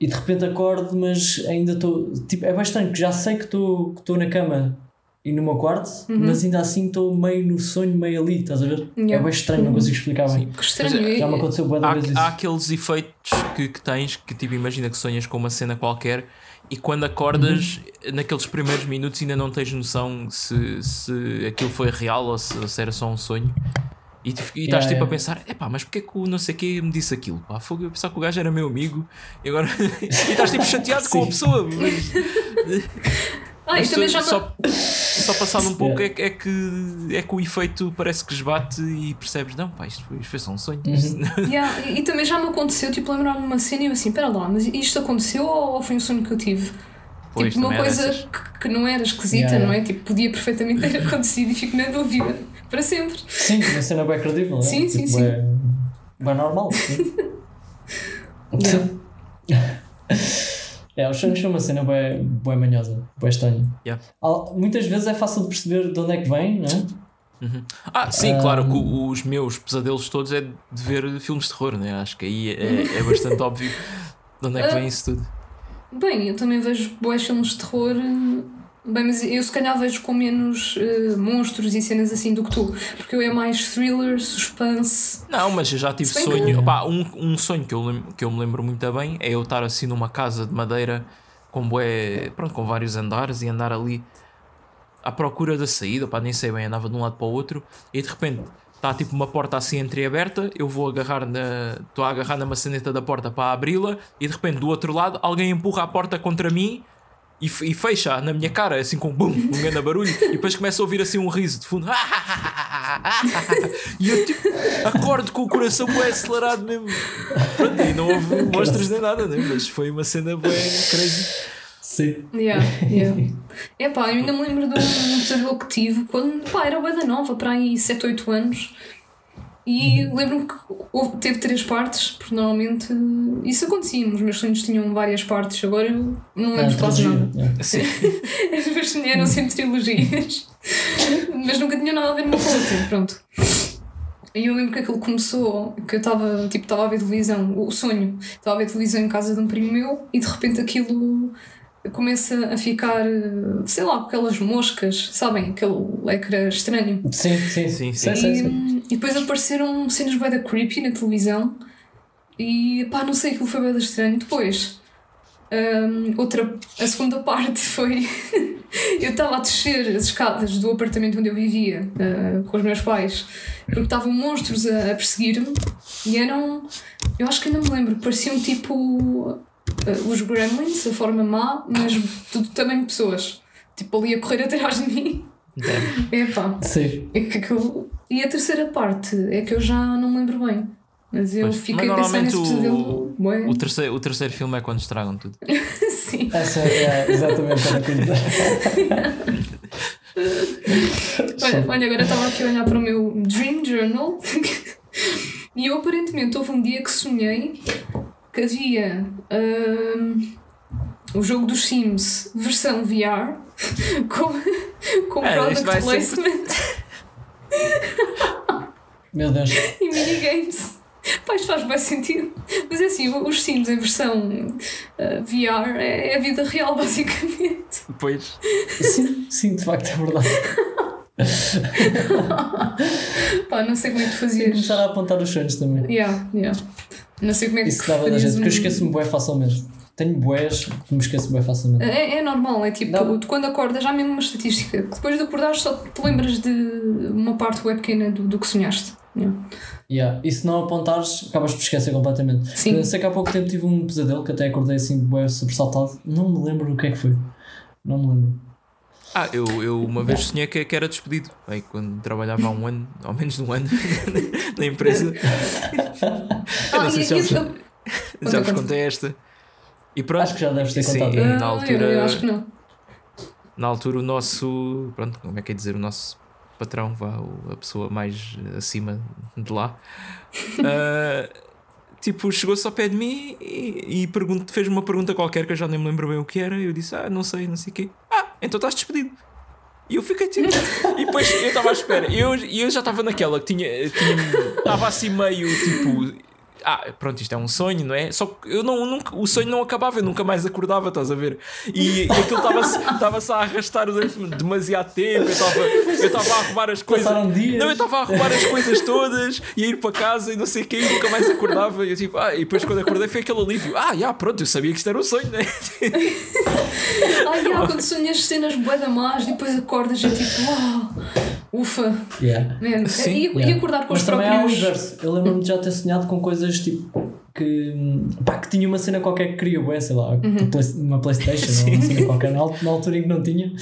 e de repente acordo, mas ainda estou tipo, é bastante que já sei que estou que estou na cama e no meu quarto, mas ainda assim estou meio no sonho, meio ali, estás a ver? É Yeah. bem estranho, não consigo explicar bem. Que estranho. Já me aconteceu de Há, há aqueles efeitos que, que tens que tipo, imagina que sonhas com uma cena qualquer e quando acordas, naqueles primeiros minutos ainda não tens noção se, se aquilo foi real ou se, se era só um sonho. E, tu- e estás Yeah, tipo a yeah. pensar, epá, mas porque é que o não sei quê me disse aquilo? Pá, fogo, eu pensava que o gajo era meu amigo e agora. e estás tipo chateado com a Sim. pessoa. Mas, Ah, também já só, só passado um pouco é, que- é que, é que o efeito parece que esbate e percebes, não, pá, isto foi, isto foi só um sonho. Uhum. Yeah, e, e também já me aconteceu, tipo, lembrar-me de uma cena e eu assim, pera lá, mas isto aconteceu ou foi um sonho que eu tive? Pois, tipo, uma coisa que, que não era esquisita, Yeah, yeah. não é? Tipo, podia perfeitamente ter acontecido e fico na dúvida para sempre. Sim, uma cena bem credível. Sim, é? sim, tipo, sim. É, bem normal. Sim. Sim. É, os sonhos são uma cena bem, bem manhosa, bem estranha. Yeah. Muitas vezes é fácil de perceber de onde é que vem, não é? Ah, sim, claro que o- os meus pesadelos todos é de ver filmes de terror, né? Acho que aí é, é bastante óbvio de onde é que vem isso tudo. Bem, eu também vejo boas filmes de terror, bem, mas eu se calhar vejo com menos eh, monstros e cenas assim do que tu, porque eu é mais thriller, suspense. Não, mas eu já tive bem que- sonho. Opá, um, um sonho que eu, que eu me lembro muito bem é eu estar assim numa casa de madeira com bué, pronto, com vários andares e andar ali à procura da saída, opá, nem sei bem, andava de um lado para o outro e de repente está tipo uma porta assim entreaberta, eu vou agarrar na. estou a agarrar na maçaneta da porta para abri-la e de repente do outro lado alguém empurra a porta contra mim. E, e fecha na minha cara, assim com bum, um grande barulho, e depois começa a ouvir assim um riso de fundo. E eu tipo acordo com o coração bem acelerado mesmo. Pronto, e não houve monstros nem nada, né? mas foi uma cena bem crazy. Sim. Yeah, yeah. Epá, eu ainda me lembro de um pesadelo que tive quando pá, era bué da nova, para aí 7, 8 anos. E lembro-me que houve, teve três partes, porque normalmente isso acontecia, os meus sonhos tinham várias partes, agora eu não É, lembro quase trilogia, nada. é. Sim. As minhas eram sempre trilogias, mas nunca tinham nada a ver uma com a outra, pronto. E eu lembro que aquilo começou, que eu estava tipo, estava a ver televisão, o sonho, estava a ver televisão em casa de um primo meu e de repente aquilo começa a ficar, sei lá, aquelas moscas, sabem? Aquele ecrã estranho. Sim, sim, Sim, sim. Sim, sim, E, sim. e depois apareceram cenas bem da creepy na televisão e pá, não sei, aquilo foi bem estranho. Depois Um, outra, a segunda parte foi. eu estava a descer as escadas do apartamento onde eu vivia uh, com os meus pais porque estavam monstros a, a perseguir-me e eram. Eu acho que ainda me lembro, pareciam tipo. Uh, os gremlins, a forma má, mas tudo também pessoas. Tipo ali a correr atrás de mim. É pá. Sim. É que aquilo... E a terceira parte é que eu já não me lembro bem. Mas eu Pois, fiquei mas a pensar nesse pesadelo. Bué. O terceiro, o terceiro filme é quando estragam tudo. Sim. Essa é exatamente a coisa. Olha, olha, agora estava aqui a olhar para o meu Dream Journal e eu aparentemente houve um dia que sonhei que havia hum, o jogo dos Sims versão VR com, com É, product vai ser- placement Meu Deus. e minigames. Pá, isto faz bem sentido. Mas é assim, os Sims em versão uh, VR é, é a vida real, basicamente. Depois. Sim, sim, de facto é verdade. Pá, não sei como é que tu fazias. começar a apontar os sonhos também. Yeah, yeah. Não sei como é que Isso dava da gente, porque eu esqueço-me bué facilmente. Tenho bués que me esqueço bué facilmente. É, é normal, é tipo, Não. tu quando acordas, já há mesmo uma estatística. Depois de acordares, só te lembras de uma parte web pequena do, do que sonhaste. Yeah. Yeah. E se não apontares, acabas por esquecer completamente. Sim. Eu sei que há pouco tempo tive um pesadelo que até acordei assim bué sobressaltado. Não me lembro o que é que foi. Não me lembro. Ah, eu, eu uma vez sonhei que, que era despedido. Aí, quando trabalhava há um ano, ao menos de um ano, na empresa. Eu não Ah, sei e- se já vos, eu- já vos contei esta. E pronto. Acho que já deves ter Sim, contado. Ah, na eu- altura. Eu, acho que não. na altura o nosso, pronto, como é que é dizer, o nosso patrão, vá, o- a pessoa mais acima de lá, ah, tipo, chegou-se ao pé de mim e, e pergunta- fez uma pergunta qualquer que eu já nem me lembro bem o que era, e eu disse, ah, não sei, não sei o quê. Ah, então estás despedido. E eu fiquei tipo. e depois eu estava à espera. E eu, eu já estava naquela que tinha Estava assim meio tipo. Ah, pronto, isto é um sonho, não é? Só que eu não, nunca, o sonho não acabava, eu nunca mais acordava, estás a ver? E, e aquilo estava-se a arrastar durante demasiado tempo, eu estava eu estava a arrumar as coisas. Passaram dias. Não, eu estava a arrumar as coisas todas e a ir para casa e não sei o quê, e nunca mais acordava. E eu tipo, ah, e depois quando acordei foi aquele alívio. Ah, já, pronto, eu sabia que isto era um sonho, não é? Ah, yeah, quando sonhas cenas bué da más e depois acordas e é tipo, uau, ufa. Yeah. Man. Sim, e, e Yeah. acordar com Mas os também há o próprios. inverso. Eu lembro-me de já ter sonhado com coisas tipo que, pá, que tinha uma cena qualquer que queria, sei lá, Uhum. uma Playstation ou uma cena qualquer na, al- na altura em que não tinha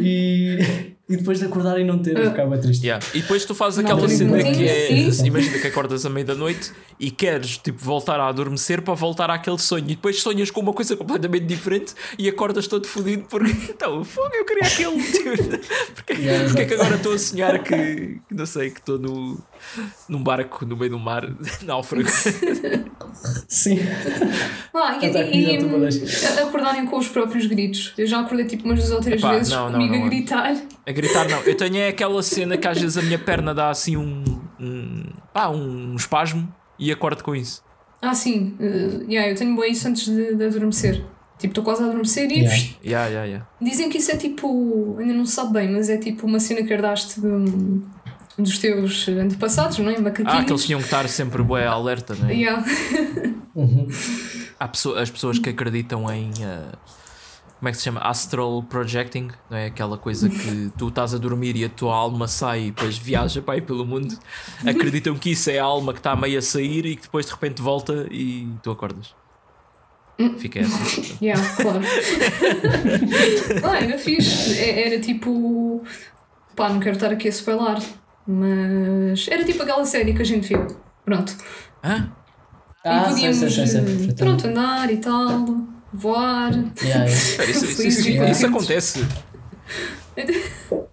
e, e depois de acordar e não ter, eu ficava triste. Yeah. E depois tu fazes Não, aquela cena que é. tinha, sim. Imagina que acordas à meia da noite e queres tipo, voltar a adormecer para voltar àquele sonho. E depois sonhas com uma coisa completamente diferente e acordas todo fodido porque. Então, fogo, eu queria aquele. porque Yeah, porque é que agora estou a sonhar que. não sei, que estou no, num barco no meio do mar, náufrago. Sim. Ah, e, e, e acordarem com os próprios gritos. Eu já acordei tipo umas duas ou três Epá, vezes não, não, comigo não, a não. gritar. Gritar, não. Eu tenho é aquela cena que às vezes a minha perna dá assim um. um pá, um espasmo e acordo com isso. Ah, sim. Uh, yeah, eu tenho bem isso antes de, de adormecer. Tipo, estou quase a adormecer e Yeah. Yeah, yeah, yeah. dizem que isso é tipo. Ainda não se sabe bem, mas é tipo uma cena que herdaste de- dos teus antepassados, não é? Macaquinhos. Ah, aqueles tinham que estar sempre bué alerta, não é? Yeah. Uhum. Pessoa- as pessoas que acreditam em. ah, como é que se chama? Astral projecting, não é? Aquela coisa que tu estás a dormir e a tua alma sai e depois viaja para aí pelo mundo. Acreditam que isso é a alma que está meio a sair e que depois de repente volta e tu acordas. Fica essa. Yeah, claro. ah, era fixe. É- Era tipo. Pá, não quero estar aqui a spoiler, mas. Era tipo aquela série que a gente viu. Pronto. Hã? Ah, e podíamos. sei, sei, sei, eh, perfeitamente. pronto, andar e tal, voar. Yeah, Isso, isso, isso- isso acontece.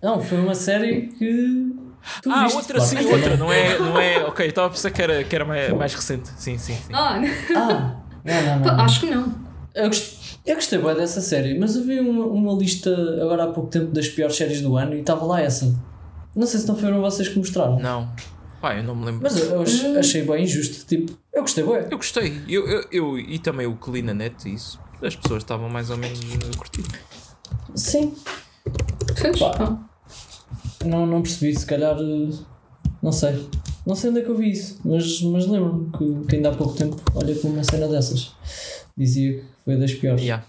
Não, foi uma série que. Tu Ah, viste, outra sim, outra, não é, não é. Ok, estava a pensar que era, que era mais, mais recente. Sim, sim, sim. Ah, Ah, não, não, não. não. acho que não. Eu gostei, eu gostei bem dessa série, mas eu vi uma, uma lista agora há pouco tempo das piores séries do ano e estava lá essa. Não sei se não foram vocês que mostraram. Não. Pá, eu não me lembro. Mas eu, ach- achei bem injusto. Tipo, eu gostei bem. Eu gostei. Eu, eu, eu- e também o li na net, isso. As pessoas estavam mais ou menos a curtir. Sim. Fez? Pá. Não, não percebi, se calhar. eh, Não sei. Não sei onde é que eu vi isso, mas, mas lembro-me que, que ainda há pouco tempo olha com uma cena dessas. dizia que foi das piores. Yeah.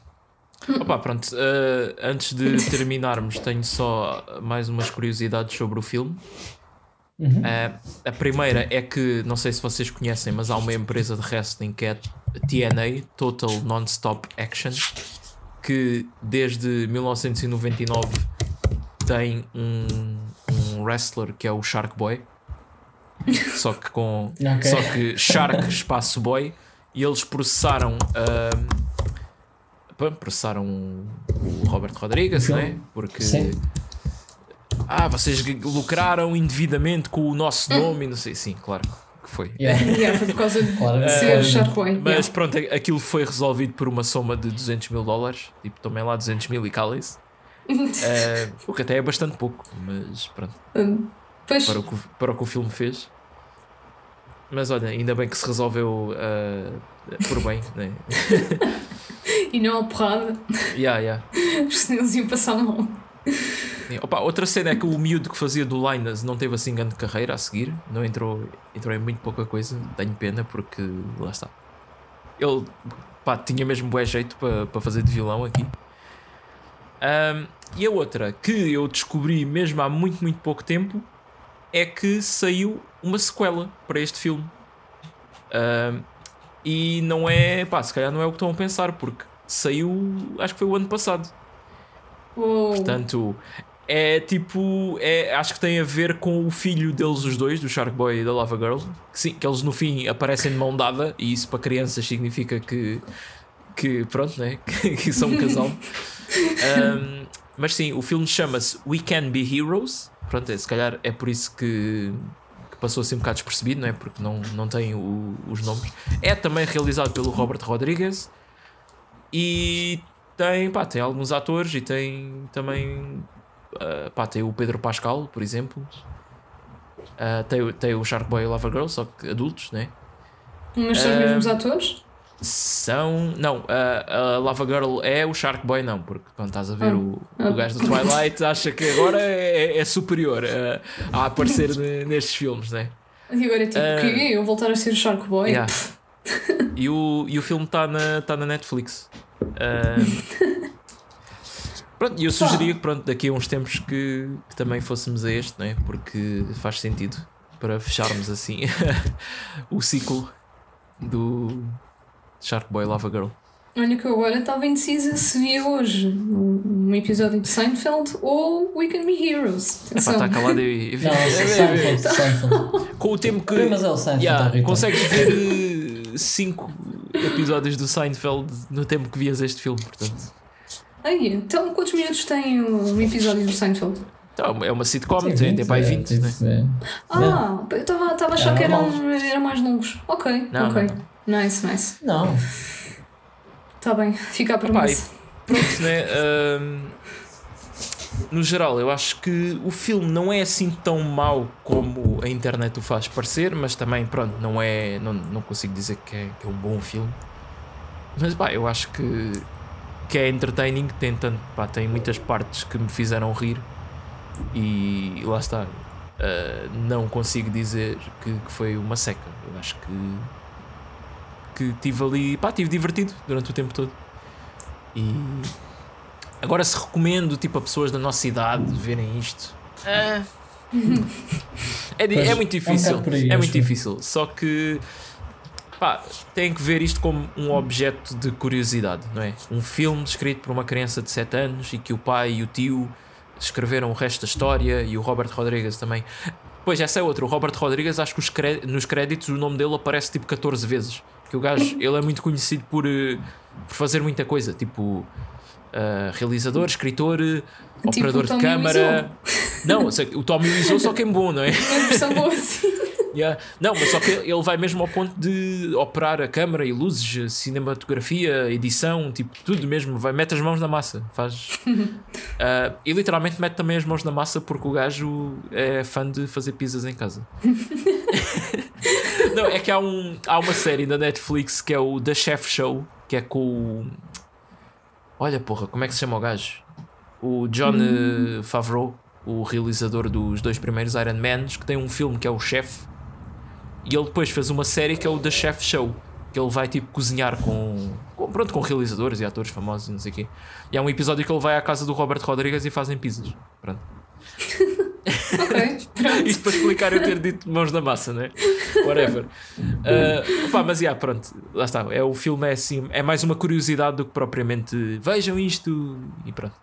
Opa, pronto, uh, antes de terminarmos, tenho só mais umas curiosidades sobre o filme. Uhum. Uh, a primeira é que, não sei se vocês conhecem, mas há uma empresa de wrestling que é TNA Total Non-Stop Action que desde 1999 tem um, um wrestler que é o Shark Boy, só que com Ok. só que Shark espaço Boy e eles processaram pá, processaram o Robert Rodrigues, né? Porque sim. Ah, vocês lucraram indevidamente com o nosso nome e não sei, sim, claro que foi. Yeah. Yeah, foi por causa de Claro, ser Boy. Mas pronto, aquilo foi resolvido por uma soma de 200 mil dólares, tipo, também lá 200 mil e cálice. Eh, o que até é bastante pouco, mas pronto, Yeah. Pois, para o, que, para o que o filme fez. Mas olha, ainda bem que se resolveu eh, por bem, né? e não a porrada, yeah, yeah. senão eles iam passar mal. Opa, outra cena é que o miúdo que fazia do Linus não teve assim grande carreira a seguir, não entrou, entrou em muito pouca coisa, tenho pena porque lá está. Ele pá, tinha mesmo bom jeito para para fazer de vilão aqui. Ahm, e a outra que eu descobri mesmo há muito, muito pouco tempo é que saiu uma sequela para este filme. Ahm, e não é, pá, se calhar não é o que estão a pensar, porque saiu, acho que foi o ano passado. Uou. Portanto, é tipo. É, acho que tem a ver com o filho deles, os dois, do Shark Boy e da Lava Girl. Que, sim, que eles no fim aparecem de mão dada, e isso para crianças significa que. que pronto, né? que, que são um casal. Um, mas sim, o filme chama-se We Can Be Heroes. Pronto, é, se calhar é por isso que, que passou assim um bocado despercebido, não é? Porque não, não tem o- os nomes. É também realizado pelo Robert Rodriguez e tem, pá, tem alguns atores e tem também ah, pá, tem o Pedro Pascal, por exemplo. Ah, tem, o- tem o Shark Boy e o Lava Girl, só que adultos, né? Mas são os Ah, mesmos atores? São. Não, a, a Lava Girl é o Shark Boy, não, porque quando estás a ver Ah. o, Ah. o gajo do Twilight, acha que agora é, é superior a, a aparecer ne- nestes filmes, né? E agora é tipo, Ah. o quê? Eu voltar a ser o Shark Boy? Yeah. e, o, e o filme está na, tá na Netflix. Ah, pronto, e eu sugeria que pronto, daqui a uns tempos que, que também fôssemos a este, né? porque faz sentido para fecharmos assim o ciclo do Shark Boy Lava Girl. Olha que eu agora estava indecisa se via hoje um episódio de Seinfeld ou We Can Be Heroes. Epá, está calado e, Não, É, é, é, Seinfeld, Seinfeld. com o tempo que mas é o Seinfeld, Yeah, tá, Rita. consegues ver 5 episódios do Seinfeld no tempo que vias este filme, portanto. Ai, então quantos minutos tem um episódio do Seinfeld? Então, é uma sitcom, Sim, tem, tem para aí é, 20, né? é. Ah, eu estava a achar É que eram, eram mais longos. Ok, Não, ok. não, Nice, nice. Não, Está bem, fica a Epá, promessa. Pronto, né? Ahm, no geral, eu acho que o filme não é assim tão mau como a internet o faz parecer, mas também, pronto, não é. Não, não consigo dizer que é, que é um bom filme. Mas pá, eu acho que, que é entertaining, tem, tanto, pá, tem muitas partes que me fizeram rir e lá está. Ah, não consigo dizer que, que foi uma seca. Eu acho que que tive ali, pá, tive divertido durante o tempo todo. E agora se recomendo tipo a pessoas da nossa idade verem isto. ah, é, é é um muito difícil. por aí, é muito difícil. Só que pá, têm que ver isto como um objeto de curiosidade, não é? Um filme escrito por uma criança de 7 anos e que o pai e o tio escreveram o resto da história e o Robert Rodrigues também. Pois, essa é outra. O Robert Rodrigues, acho que nos créditos o nome dele aparece tipo 14 vezes. Que o gajo, ele é muito conhecido por, eh, por fazer muita coisa, tipo eh, realizador, escritor, eh, Tipo operador de câmara. Não, o Tommy Wiseau só que é bom, não é? Uma versão boa assim. Yeah. Não, mas só que ele vai mesmo ao ponto de operar a câmara e luzes, cinematografia, edição, tipo, tudo mesmo. Vai, mete as mãos na massa. Faz. Ah, e literalmente mete também as mãos na massa porque o gajo é fã de fazer pizzas em casa. Não, é que há, um, há uma série na Netflix que é o The Chef Show, que é com o. Olha, porra, como é que se chama o gajo? O John eh, Favreau, o realizador dos dois primeiros Iron Mans, que tem um filme que é o Chef. E ele depois fez uma série que é o The Chef Show, que ele vai tipo cozinhar com, com, pronto, com realizadores e atores famosos e não sei o quê. E há um episódio que ele vai à casa do Robert Rodrigues e fazem pizzas. Pronto. Ok, pronto. Isto para explicar eu ter dito mãos na massa, né? Whatever. Uh, opá, mas yeah, pronto, lá está. É, o filme é assim, é mais uma curiosidade do que propriamente vejam isto e pronto.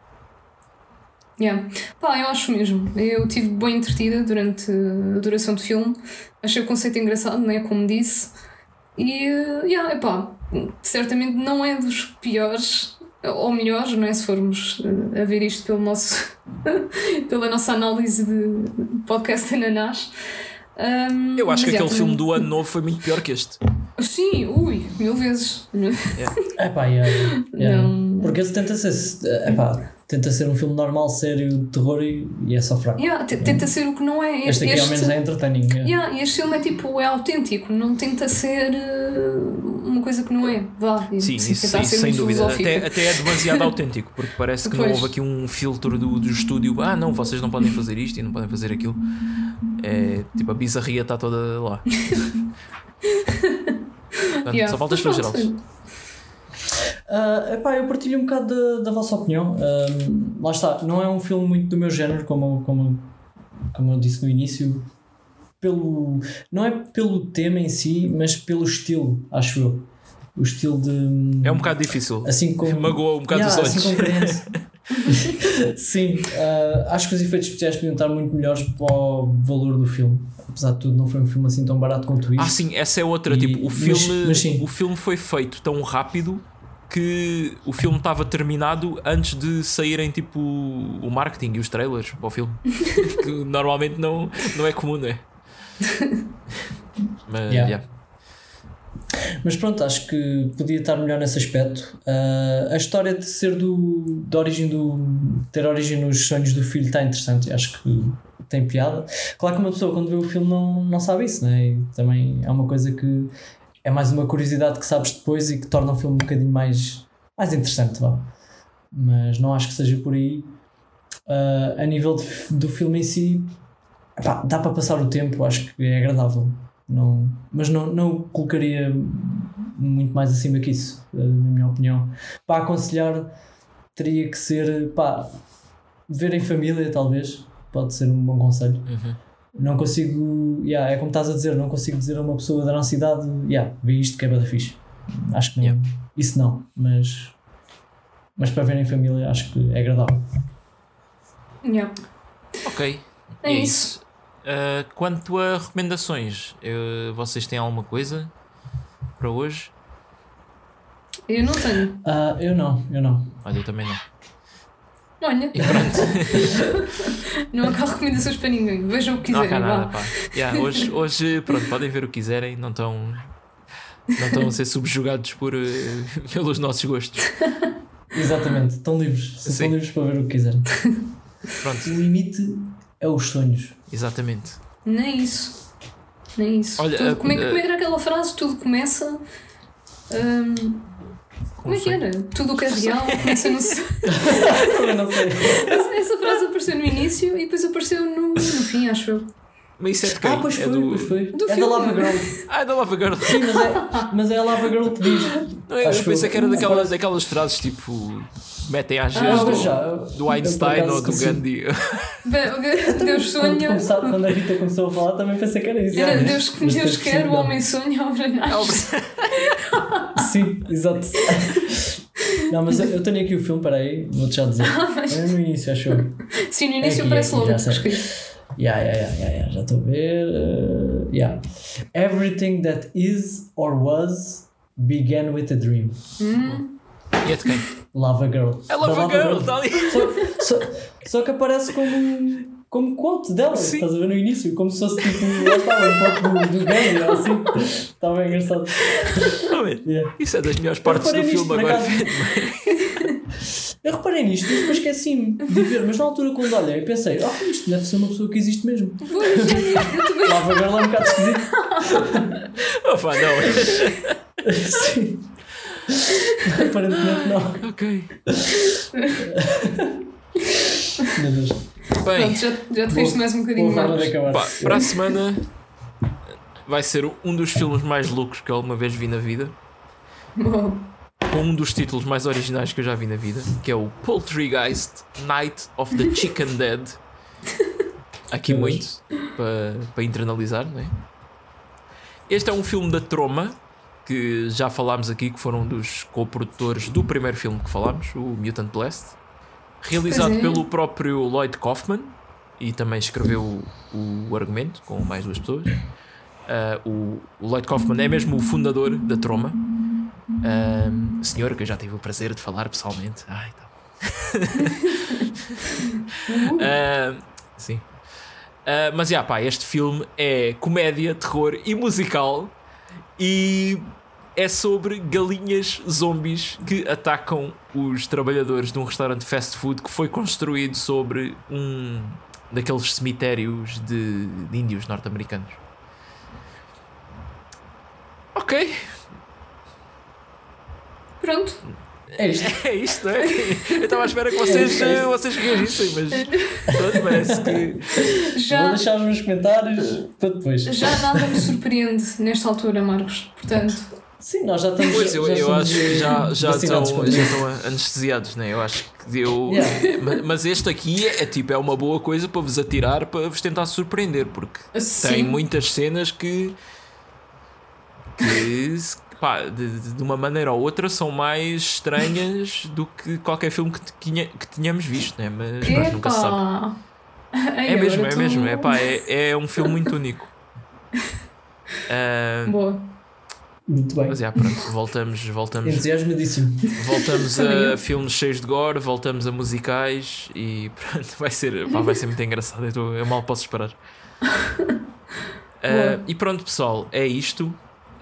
Yeah. Pá, eu acho mesmo. Eu tive bem entretida durante a duração do filme. Achei o conceito engraçado, né? Como disse. E, uh, yeah, epá, certamente não é dos piores ou melhores, não é? Se formos uh, a ver isto pelo nosso, pela nossa análise de podcast Ananás. Um, Eu acho que aquele filme do ano novo foi muito pior que este. Sim, ui, mil vezes. É pá, yeah, yeah. Não. Porque esse tenta ser, é pá, tenta ser um filme normal, sério, de terror e, e é só fraco. Yeah, te- tenta ser o que não é. Este aqui ao menos é entertaining. yeah. Yeah, e este filme é tipo, é autêntico, não tenta ser uh, uma coisa que não é. Vá, Sim, sim, isso, sem dúvida. Até, até é demasiado autêntico, porque parece que não Pois. houve aqui um filtro do, do estúdio. Ah, não, vocês não podem fazer isto e não podem fazer aquilo. É tipo, a bizarria está toda lá. Portanto, Yeah. Só falta Mas esfregar Ah, epá, eu partilho um bocado da, da vossa opinião. Ahm, lá está, não é um filme muito do meu género, como, como, como eu disse no início. Pelo, não é pelo tema em si, mas pelo estilo, acho eu. O estilo de. É um bocado difícil. Assim como. Magoa um bocado Yeah, os olhos. assim. Sim, ah, acho que os efeitos especiais podiam estar muito melhores para o valor do filme. Apesar de tudo, não foi um filme assim tão barato quanto isso. Ah, sim, essa é outra. E- tipo, o mas- filme, mas sim. o filme foi feito tão rápido que o filme estava terminado antes de saírem tipo o marketing e os trailers para o filme. que normalmente não, não é comum, não é? Mas, Yeah. yeah. Mas pronto, acho que podia estar melhor nesse aspecto. Ah, a história de ser do. de origem do. ter origem nos sonhos do filho está interessante. Acho que tem piada. Claro que uma pessoa quando vê o filme não, não sabe isso, né? E também é uma coisa que é mais uma curiosidade que sabes depois e que torna o filme um bocadinho mais, mais interessante, vá. Mas não acho que seja por aí. Ah, a nível de do filme em si, dá para passar o tempo, acho que é agradável. Não, mas não, não colocaria muito mais acima que isso, eh, na minha opinião. Para aconselhar, teria que ser pá, ver em família, talvez. Pode ser um bom conselho. Uhum. Não consigo, yeah, é como estás a dizer, não consigo dizer a uma pessoa da nossa idade, yeah, vê isto que é da fixe. Acho que não, Yeah. isso não, mas, mas para ver em família acho que é agradável. Yeah. Ok. É E isso. Ah, quanto a recomendações, eh, vocês têm alguma coisa para hoje? Eu não tenho. Ah, eu não, eu não. Olha, eu também não. Olha, E pronto, não há cá recomendações para ninguém. Vejam o que não há quiserem. cá nada, pá. Yeah, hoje, hoje, pronto, podem ver o que quiserem, não estão, não estão a ser subjugados por, eh, pelos nossos gostos. Exatamente, estão livres, Sim. estão livres para ver o que quiserem. Pronto, O limite é os sonhos. exatamente. Nem isso. Nem isso. Olha, Tudo- a- como, é, que- a- como era aquela frase? Tudo começa. hum, como é que foi? era? Tudo o que é real começa no. Eu não sei. Essa, essa frase apareceu no início e depois apareceu no, no fim, acho eu. Mas isso é de quem? Ah, pois é foi, do... pois foi. do é da filme. Lava Girl. Ah, é da Lava Girl. Sim, mas é, mas é a Lava Girl que diz. Não, eu Acho pensei que- era daquelas, daquelas frases tipo. Metem às Ah, vezes mas do, já. do Einstein ou do. Gandhi. Deus Quando, sonha. começar, quando a Rita começou a falar, também pensei que era isso. Era Mas Deus, depois Deus quer, o homem sonha, a obra nasce. Sim, exato. Não, mas eu, eu tenho aqui o filme, peraí, vou-te já dizer. É no início, acho eu. Sim, no início É aqui, aparece é Yeah, yeah, yeah, yeah, yeah, já estou a ver. uh, yeah. Everything that is or was began with a dream. E é de quem? Lava Girl. É Lava Girl, está ali. Só, só, só que aparece como, como quote dela, Sim. estás a ver no início, como se fosse tipo, lá estava um pouco do, do Gandhi, ou assim. Está bem engraçado. Não é? Yeah. Isso é das melhores partes do filme agora. Eu reparei nisto, mas depois esqueci-me de ver, mas na altura quando olhei, pensei, oh, isto deve ser uma pessoa que existe mesmo. Pois, eu também. Lava Girl é um bocado esquisito. Opa, não. Sim. Aparentemente não. ok. Meu Deus. Bem, Pronto, já, já te riste mais um bocadinho mais. pá, para a semana vai ser um dos filmes mais loucos que eu alguma vez vi na vida. Bom, com um dos títulos mais originais que eu já vi na vida, que é o Poultrygeist Night of the Chicken Dead. Aqui muito para, para internalizar, não é? Este é um filme da Troma, que já falámos aqui, que foram um dos co-produtores do primeiro filme que falámos, o Mutant Blast. Realizado é. pelo próprio Lloyd Kaufman e também escreveu o, o argumento com mais duas pessoas. Ah, o, o Lloyd Kaufman é mesmo o fundador da Troma. Ahm, senhora que eu já tive o prazer de falar pessoalmente. Ai, tá. Ahm, sim. Ah, mas já, pá, este filme é comédia, terror e musical e é sobre galinhas zombies que atacam os trabalhadores de um restaurante fast food que foi construído sobre um daqueles cemitérios de, de índios norte-americanos. Ok, pronto. É isto. É isto, não é? Eu estava à espera que vocês, É isso. vocês reagissem, mas pronto, parece que. Vou Já, deixar nos comentários para depois. já nada me surpreende nesta altura, Marcos. Portanto, Sim, nós já estamos. Pois eu, já eu acho que já, já, estão, já estão anestesiados, né? Eu acho que eu. Yeah. Ma- Mas este aqui é, tipo, é uma boa coisa para vos atirar para vos tentar surpreender, porque tem sim. muitas cenas que. que pá, de, de- uma maneira ou outra são mais estranhas do que qualquer filme que, tinha, que tínhamos visto, né? Mas, mas nunca se sabe. Epá. Ai, É mesmo, é tô- mesmo. É, pá, é, é um filme muito único. Ah, Boa. Muito bem. mas é, pronto, voltamos, voltamos, Entusiasmadíssimo. voltamos a filmes cheios de gore, voltamos a musicais e pronto, vai ser, pá, vai ser muito engraçado. Eu, tô- eu mal posso esperar. Ah, e pronto, pessoal, é isto.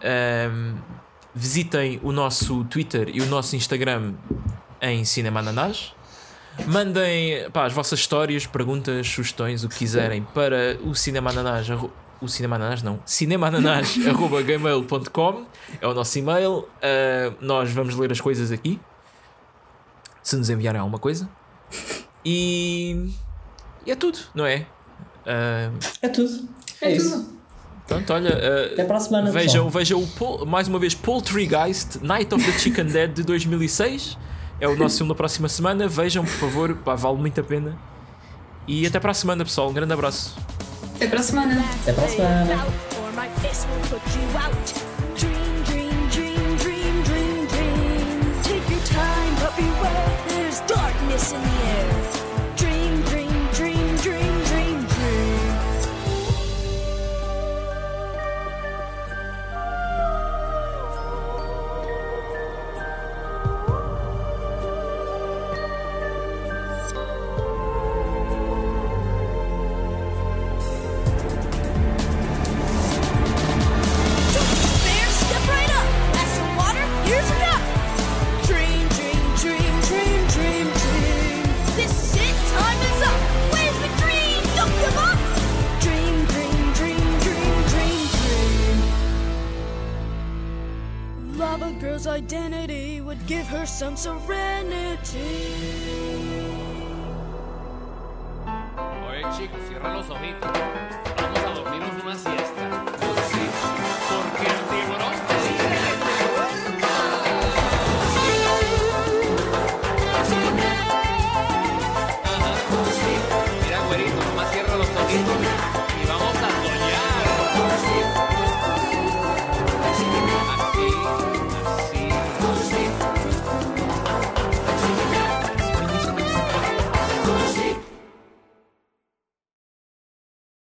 Ahm, visitem o nosso Twitter e o nosso Instagram em Cinema Ananás. Mandem pá, as vossas histórias, perguntas, sugestões, o que quiserem para o Cinema Ananás. O Cinema Ananás não, cinemaananás.gmail.com é o nosso e-mail. Ah, nós vamos ler as coisas aqui se nos enviarem alguma coisa. E, e é tudo, não é? Ah, É tudo. É, É isso. tudo. Pronto, olha. ah, Até para a semana. Vejam, vejam o mais uma vez Poultrygeist Night of the Chicken Dead de 2006. É o nosso filme da próxima semana. Vejam, por favor, pá, vale muito a pena. E até para a semana, pessoal. Um grande abraço. Até para a semana. Até para a semana. Or my fist will